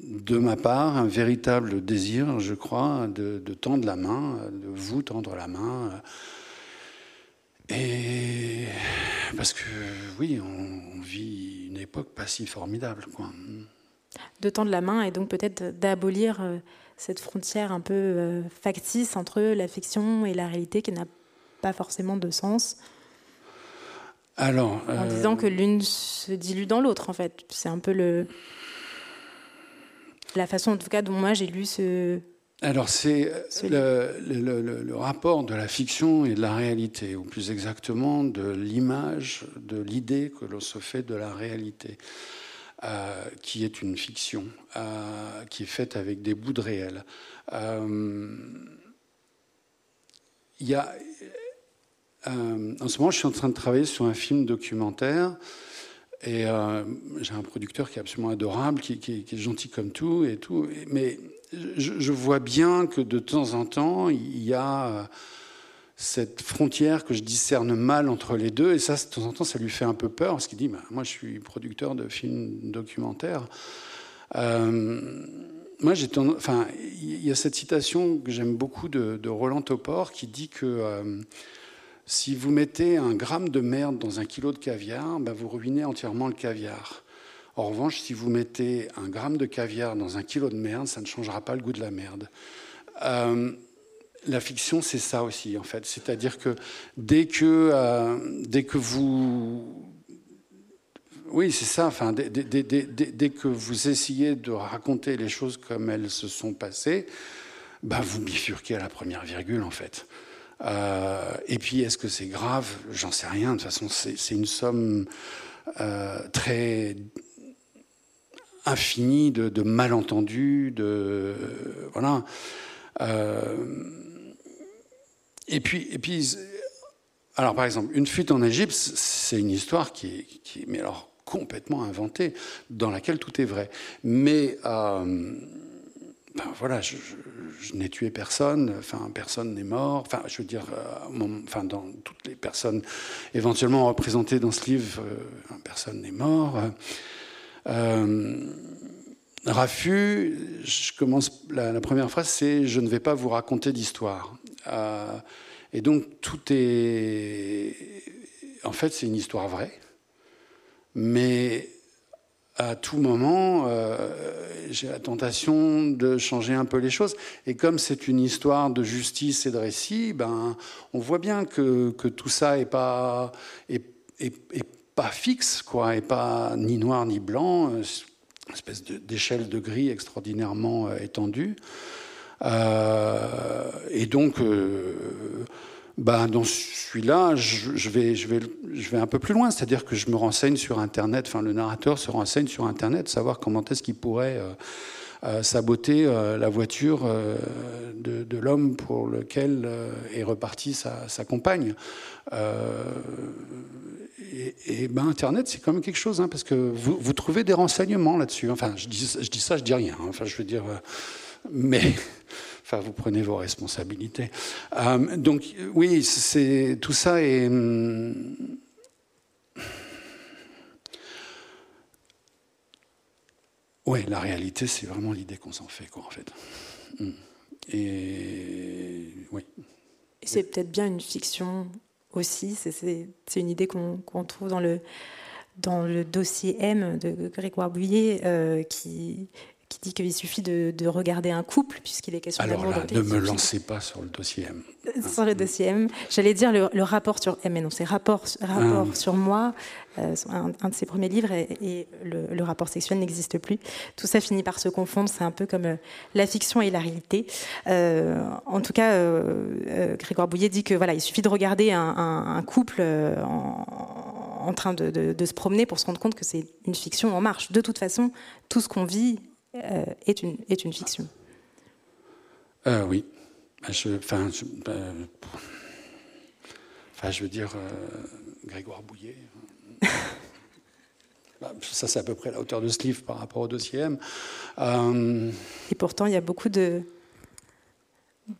de ma part un véritable désir, je crois, de, tendre la main, de vous tendre la main. Et parce que oui, on, on vit une époque pas si formidable, quoi. de tendre la main et donc peut-être d'abolir euh, cette frontière un peu euh, factice entre la fiction et la réalité qui n'a pas forcément de sens, Alors, en euh, disant que l'une se dilue dans l'autre en fait. C'est un peu le la façon en tout cas dont moi j'ai lu ce Alors c'est Ce le, le- le- le rapport de la fiction et de la réalité, ou plus exactement de l'image, de l'idée que l'on se fait de la réalité, euh, qui est une fiction, euh, qui est faite avec des bouts de réel. Euh, Il y a, euh, en ce moment, je suis en train de travailler sur un film documentaire. Et euh, j'ai un producteur qui est absolument adorable, qui, est gentil comme tout et tout. Mais je, vois bien que de temps en temps, il y a euh, cette frontière que je discerne mal entre les deux. Et ça, de temps en temps, ça lui fait un peu peur parce qu'il dit bah, Moi, je suis producteur de films documentaires. Moi, j'ai enfin, il y a cette citation que j'aime beaucoup de, Roland Topor qui dit que si vous mettez un gramme de merde dans un kilo de caviar, ben vous ruinez entièrement le caviar. En revanche, si vous mettez un gramme de caviar dans un kilo de merde, ça ne changera pas le goût de la merde. Euh, la fiction, c'est ça aussi, en fait. C'est-à-dire que dès que, euh, dès que vous. Oui, c'est ça. Enfin, dès, que vous essayez de raconter les choses comme elles se sont passées, bah, vous bifurquez à la première virgule, en fait. Euh, et puis, est-ce que c'est grave? J'en sais rien. De toute façon, c'est une somme euh, très infinie de, malentendus, voilà. Et puis, et puis, alors par exemple, une fuite en Égypte, c'est une histoire qui est, mais alors complètement inventée, dans laquelle tout est vrai. Mais euh, ben voilà, je, n'ai tué personne, enfin personne n'est mort. Enfin, je veux dire, euh, enfin dans toutes les personnes éventuellement représentées dans ce livre, euh, personne n'est mort. Rafu, je commence la, première phrase, c'est je ne vais pas vous raconter d'histoire. Euh, et donc tout est... En fait, c'est une histoire vraie, mais à tout moment, euh, j'ai la tentation de changer un peu les choses. Et comme c'est une histoire de justice et de récit, ben, on voit bien que, que tout ça n'est pas, est, pas fixe, quoi, et pas ni noir ni blanc, une espèce d'échelle de, gris extraordinairement euh, étendue. Euh, et donc, euh, bah, dans celui-là, je, vais, un peu plus loin, c'est-à-dire que je me renseigne sur Internet, enfin le narrateur se renseigne sur Internet, savoir comment est-ce qu'il pourrait euh, saboter la voiture de, l'homme pour lequel est repartie sa, compagne. et, ben Internet, c'est quand même quelque chose, hein, parce que vous, trouvez des renseignements là-dessus. Enfin, je dis, je dis ça, je dis rien. Hein. Enfin, je veux dire mais enfin, vous prenez vos responsabilités. Euh, donc, oui, c'est tout ça est. Hum, oui, la réalité, c'est vraiment l'idée qu'on s'en fait, quoi, en fait. Hum. Et oui. C'est peut-être bien une fiction aussi. C'est une idée qu'on trouve dans le, dans le dossier M de Grégoire Bouillet, euh, qui, qui dit qu'il suffit de, regarder un couple, puisqu'il est question d'amour. Alors ne me lancez pas sur le dossier M. sur le dossier M. J'allais dire le, rapport sur M, mais non, c'est rapport, rapport ah. sur moi. Euh, un, de ses premiers livres, et, le, rapport sexuel n'existe plus. Tout ça finit par se confondre. C'est un peu comme euh, la fiction et la réalité. Euh, en tout cas, Grégoire Bouillet dit que voilà, il suffit de regarder un, couple en, train de, de se promener pour se rendre compte que c'est une fiction en marche. De toute façon, tout ce qu'on vit euh, est, une, est une fiction. Euh, oui. Bah, je, enfin, je, bah, enfin, je veux dire, euh, Grégoire Bouillet. Bah, ça, c'est à peu près la hauteur de ce livre par rapport au M. Et pourtant, il y a beaucoup de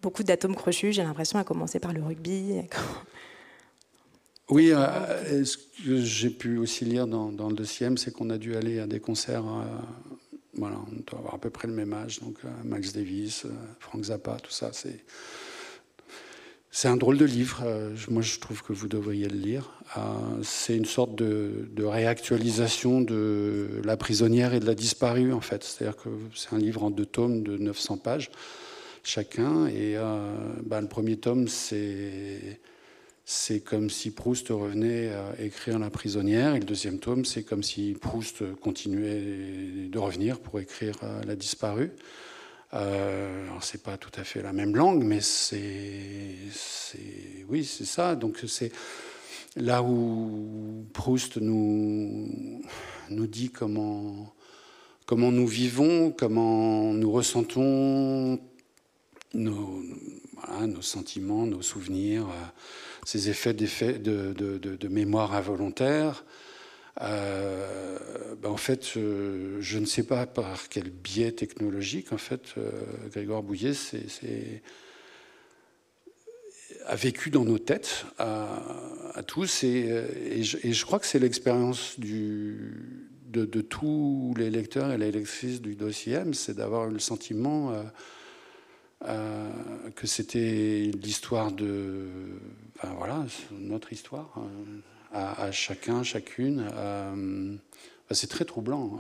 beaucoup d'atomes crochus. J'ai l'impression à commencer par le rugby. Oui, ce que j'ai pu aussi lire dans, dans le M, c'est qu'on a dû aller à des concerts voilà, on doit avoir à peu près le même âge. Donc euh, Max Davis, euh, Frank Zappa, tout ça, c'est. C'est un drôle de livre. Euh, moi, je trouve que vous devriez le lire. c'est une sorte de, réactualisation de La prisonnière et de la disparue, en fait. C'est-à-dire que c'est un livre en deux tomes de 900 pages chacun. Et bah, le premier tome, c'est c'est comme si Proust revenait à écrire La prisonnière, et le deuxième tome, c'est comme si Proust continuait de revenir pour écrire euh, La disparue. Euh, alors c'est pas tout à fait la même langue, mais c'est, oui, c'est ça. Donc c'est là où Proust nous nous dit comment comment nous vivons, comment nous ressentons nos, nos sentiments, nos souvenirs. Euh, ces effets, de, mémoire involontaire, euh, ben en fait, euh, je ne sais pas par quel biais technologique, en fait, euh, Grégoire Bouillet a vécu dans nos têtes à, tous, et, je, crois que c'est l'expérience de, de, tous les lecteurs et les lectrices du dossier M, c'est d'avoir le sentiment euh, que c'était l'histoire de. Voilà, notre histoire, euh, à, chacun, chacune. Euh, c'est très troublant.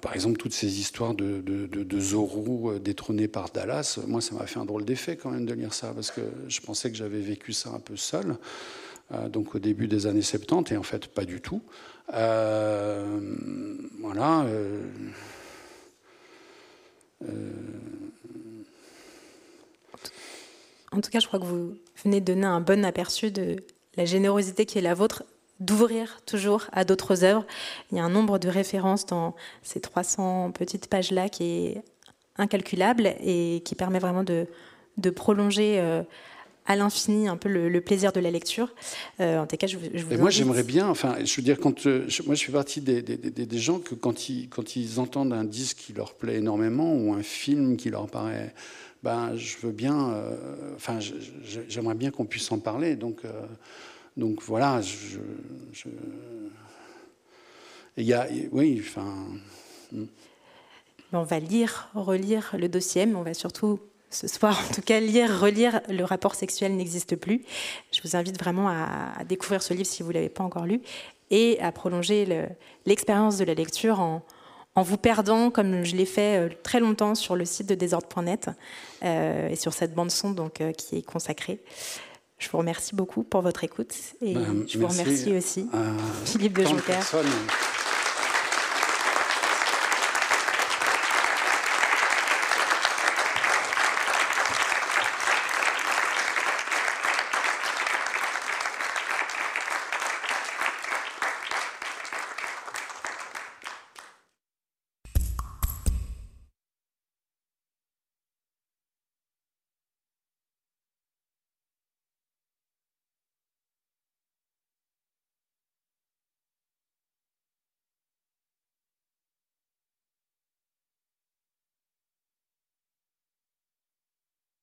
par exemple, toutes ces histoires de, de, de, Zorro détrôné par Dallas, moi, ça m'a fait un drôle d'effet quand même de lire ça, parce que je pensais que j'avais vécu ça un peu seul, donc au début des années 70, et en fait, pas du tout. voilà. En tout cas, je crois que vous venez de donner un bon aperçu de la générosité qui est la vôtre d'ouvrir toujours à d'autres œuvres. Il y a un nombre de références dans ces 300 petites pages-là qui est incalculable et qui permet vraiment de, de prolonger euh, à l'infini un peu le, plaisir de la lecture. Euh, en tout cas, je, vous Moi, j'aimerais bien, enfin, je veux dire, quand, euh, moi, je fais partie des, des, des, gens que quand ils, quand ils entendent un disque qui leur plaît énormément ou un film qui leur paraît ben, je veux bien, euh, enfin, j'aimerais bien qu'on puisse en parler. Donc, euh, donc voilà, je, il y a, oui, enfin. Hmm. On va lire, relire le dossier, mais on va surtout ce soir, en tout cas, lire, relire Le rapport sexuel n'existe plus. Je vous invite vraiment à, découvrir ce livre si vous ne l'avez pas encore lu et à prolonger l'expérience de la lecture en, en vous perdant, comme je l'ai fait euh, très longtemps sur le site de désordre.net euh, et sur cette bande-son donc, euh, qui est consacrée. Je vous remercie beaucoup pour votre écoute et ben, je vous remercie aussi, Philippe de Jonker.